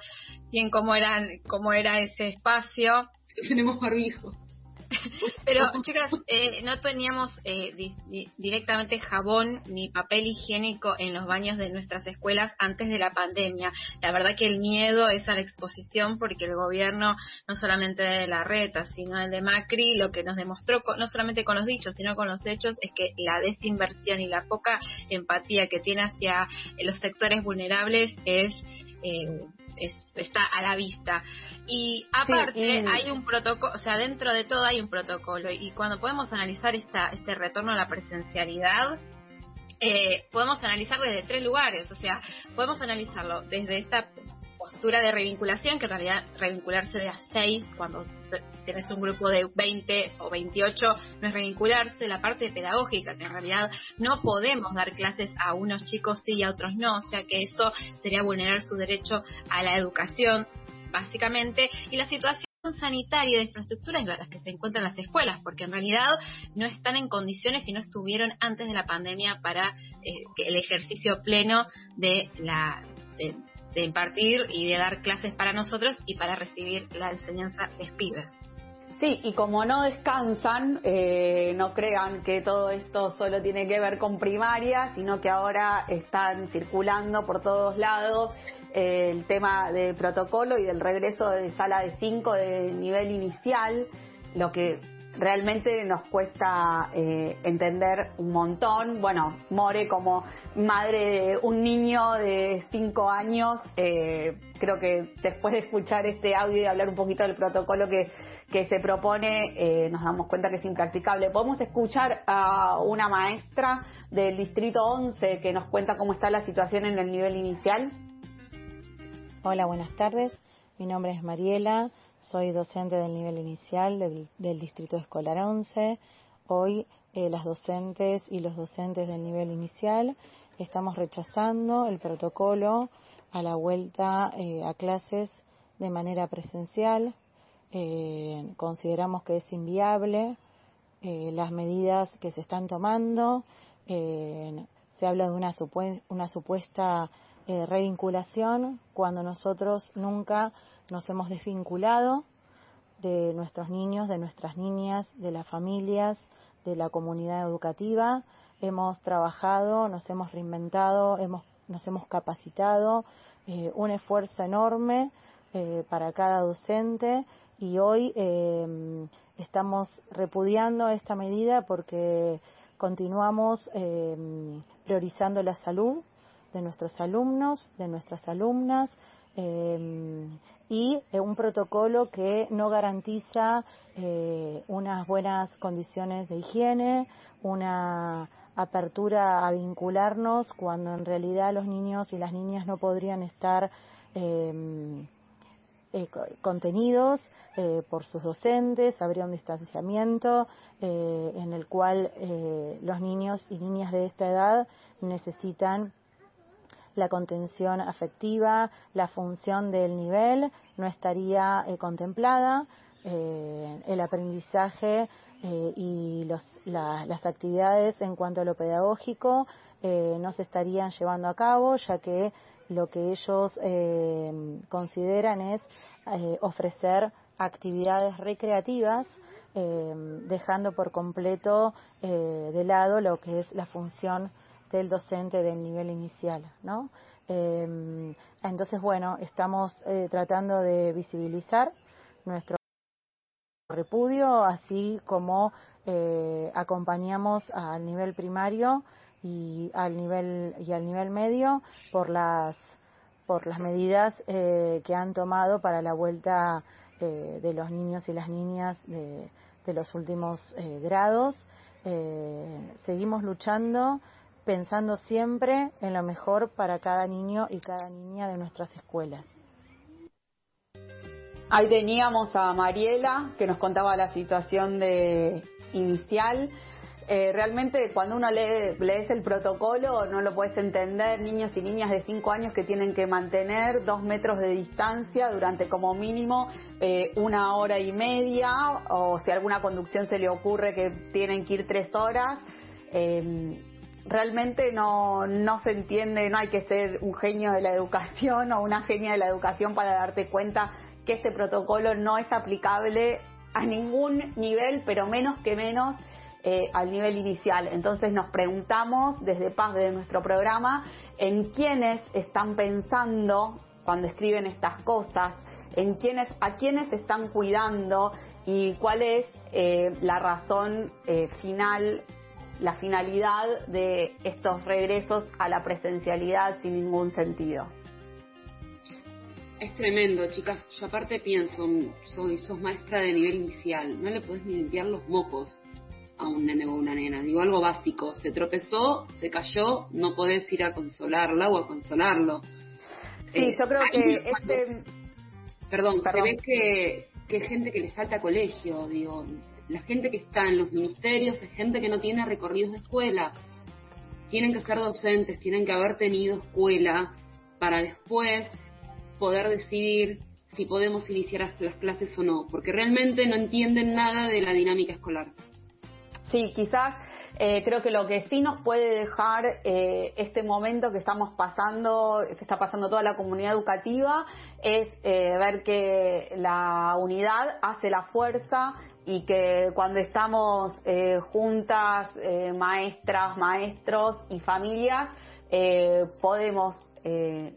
bien cómo eran cómo era ese espacio. Tenemos barbijo. (laughs) Pero, chicas, eh, no teníamos eh, di- di- directamente jabón ni papel higiénico en los baños de nuestras escuelas antes de la pandemia. La verdad que el miedo es a la exposición porque el gobierno, no solamente de la reta, sino el de Macri, lo que nos demostró, no solamente con los dichos, sino con los hechos, es que la desinversión y la poca empatía que tiene hacia los sectores vulnerables es... eh, es- está a la vista. Y aparte y- hay un protocolo, o sea, dentro de todo hay un protocolo y cuando podemos analizar esta, este retorno a la presencialidad, eh, podemos analizar desde tres lugares, o sea, podemos analizarlo desde esta postura de revinculación, que en realidad revincularse de a seis, cuando tienes un grupo de 20 o 28, no es revincularse, la parte pedagógica, que en realidad no podemos dar clases a unos chicos sí y a otros no, o sea que eso sería vulnerar su derecho a la educación. básicamente, y la situación sanitaria de infraestructura es la que se encuentran las escuelas, porque en realidad no están en condiciones y no estuvieron antes de la pandemia para eh, el ejercicio pleno de la de, impartir y de dar clases para nosotros y para recibir la enseñanza de. Sí, y como no descansan, eh, no crean que todo esto solo tiene que ver con primaria, sino que ahora están circulando por todos lados eh, el tema del protocolo y del regreso de sala de 5 de nivel inicial, lo que realmente nos cuesta eh, entender un montón. Bueno, More como madre de un niño de 5 años, eh, creo que después de escuchar este audio y hablar un poquito del protocolo que, que se propone, eh, nos damos cuenta que es impracticable. Podemos escuchar a una maestra del Distrito 11 que nos cuenta cómo está la situación en el nivel inicial. Hola, buenas tardes. Mi nombre es Mariela, soy docente del nivel inicial del, Distrito Escolar 11. Hoy eh, las docentes y los docentes del nivel inicial estamos rechazando el protocolo a la vuelta eh, a clases de manera presencial. Eh, consideramos que es inviable las medidas que se están tomando. se habla de una, una supuesta revinculación cuando nosotros nunca nos hemos desvinculado de nuestros niños, de nuestras niñas, de las familias, de la comunidad educativa. Hemos trabajado, nos hemos reinventado, hemos, nos hemos capacitado, eh, un esfuerzo enorme eh, para cada docente y hoy estamos repudiando esta medida porque continuamos priorizando la salud de nuestros alumnos, de nuestras alumnas, y eh, un protocolo que no garantiza eh, unas buenas condiciones de higiene, una apertura a vincularnos cuando en realidad los niños y las niñas no podrían estar em, eh, contenidos por sus docentes, habría un distanciamiento en el cual los niños y niñas de esta edad necesitan la contención afectiva, la función del nivel no estaría eh, contemplada, eh, el aprendizaje eh, y las actividades en cuanto a lo pedagógico no se estarían llevando a cabo, ya que lo que ellos consideran es ofrecer actividades recreativas dejando por completo de lado lo que es la función del docente del nivel inicial, ¿no? Em, entonces, bueno, estamos eh, tratando de visibilizar nuestro repudio, así como eh, acompañamos al nivel primario y al nivel y al nivel medio por las por las medidas eh, que han tomado para la vuelta de los niños y las niñas de, de los últimos grados. seguimos luchando pensando siempre en lo mejor para cada niño y cada niña de nuestras escuelas. Ahí teníamos a Mariela que nos contaba la situación de inicial. Eh, realmente cuando uno lee, lees el protocolo no lo puedes entender, niños y niñas de 5 años que tienen que mantener dos metros de distancia durante como mínimo eh, una hora y media o si alguna conducción se le ocurre que tienen que ir tres horas. Eh, realmente no, no se entiende, no hay que ser un genio de la educación (laughs) o una genia de la educación para darte cuenta que este protocolo no es aplicable a ningún nivel, pero menos que menos eh, al nivel inicial. Entonces nos preguntamos desde Paz, de nuestro programa, en quiénes están pensando cuando escriben estas cosas, en quiénes, a quiénes están cuidando y cuál es eh, la razón eh, final la finalidad de estos regresos a la presencialidad sin ningún sentido. Es tremendo, chicas. Yo aparte pienso, soy, sos maestra de nivel inicial, no le puedes ni limpiar los mocos a un nene o una nena. Digo algo básico, se tropezó, se cayó, no podés ir a consolarla o a consolarlo. Sí, eh, yo creo que este... Perdón, se ve que, que gente que le falta colegio, digo, la gente que está en los ministerios es gente que no tiene recorridos de escuela. Tienen que ser docentes, tienen que haber tenido escuela para después poder decidir si podemos iniciar las clases o no, porque realmente no entienden nada de la dinámica escolar. Sí, quizás eh, creo que lo que sí nos puede dejar eh, este momento que estamos pasando, que está pasando toda la comunidad educativa, es eh, ver que la unidad hace la fuerza y que cuando estamos juntas, maestras, maestros y familias, podemos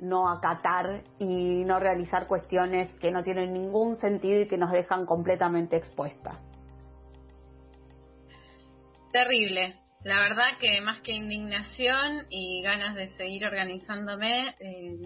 no acatar y no realizar cuestiones que no tienen ningún sentido y que nos dejan completamente expuestas. Terrible. La verdad que más que indignación y ganas de seguir organizándome, eh,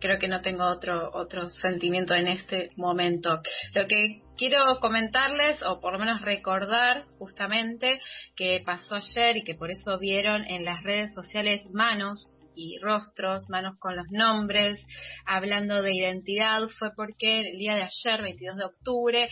creo que no tengo otro otro sentimiento en este momento. Lo que quiero comentarles, o por lo menos recordar justamente, que pasó ayer y que por eso vieron en las redes sociales manos y rostros, manos con los nombres, hablando de identidad, fue porque el día de ayer, 22 de octubre,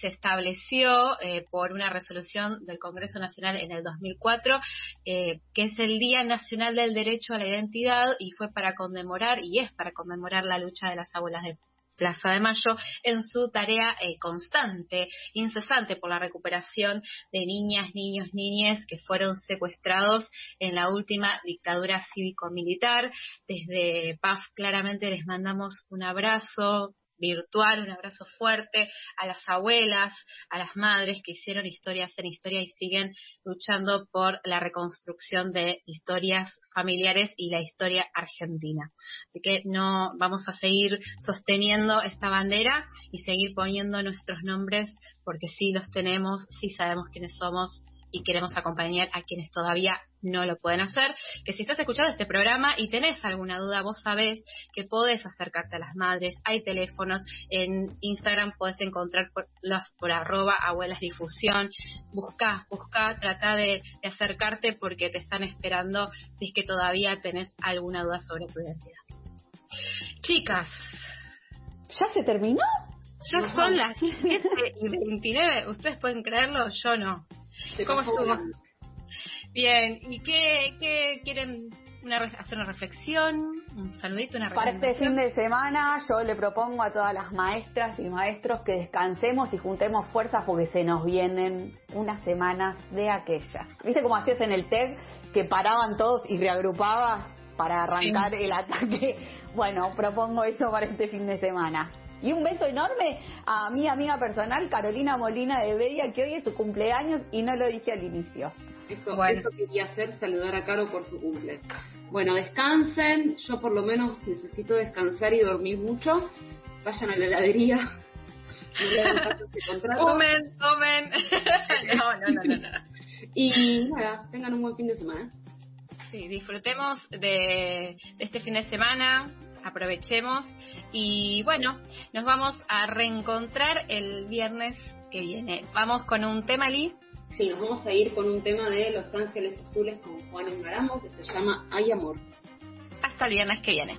se estableció eh, por una resolución del Congreso Nacional en el 2004, eh, que es el Día Nacional del Derecho a la Identidad y fue para conmemorar, y es para conmemorar la lucha de las abuelas de Plaza de Mayo en su tarea eh, constante, incesante por la recuperación de niñas, niños, niñas que fueron secuestrados en la última dictadura cívico-militar. Desde PAF claramente les mandamos un abrazo, virtual, un abrazo fuerte a las abuelas, a las madres que hicieron historias en historia y siguen luchando por la reconstrucción de historias familiares y la historia argentina. Así que no vamos a seguir sosteniendo esta bandera y seguir poniendo nuestros nombres porque sí los tenemos, sí sabemos quiénes somos y queremos acompañar a quienes todavía no lo pueden hacer, que si estás escuchando este programa y tenés alguna duda, vos sabés que podés acercarte a las madres, hay teléfonos, en Instagram podés encontrar por, los, por arroba abuelas difusión, busca, busca, trata de, de acercarte porque te están esperando si es que todavía tenés alguna duda sobre tu identidad. Chicas. ¿Ya se terminó? Ya son las 7 y 29, ustedes pueden creerlo, yo no. ¿Cómo estuvo? Bien, ¿y qué, qué quieren una, hacer una reflexión? Un saludito, una Para este fin de semana yo le propongo a todas las maestras y maestros que descansemos y juntemos fuerzas porque se nos vienen unas semanas de aquella. ¿Viste cómo hacías en el TED que paraban todos y reagrupabas para arrancar el ataque? (laughs) Bueno, propongo eso para este fin de semana. Y un beso enorme a mi amiga personal, Carolina Molina de Bella, que hoy es su cumpleaños y no lo dije al inicio. Eso, quería hacer, saludar a Caro por su cumple. Bueno, descansen, yo por lo menos necesito descansar y dormir mucho. Vayan a la heladería. Tomen, tomen. (laughs) no, no, no, no, Y nada, tengan un buen fin de semana. Sí, disfrutemos de este fin de semana, aprovechemos y bueno, nos vamos a reencontrar el viernes que viene. Vamos con un tema, Lee. Sí, nos vamos a ir con un tema de Los Ángeles Azules con Juan Engaramo que se llama Hay Amor. Hasta el viernes que viene.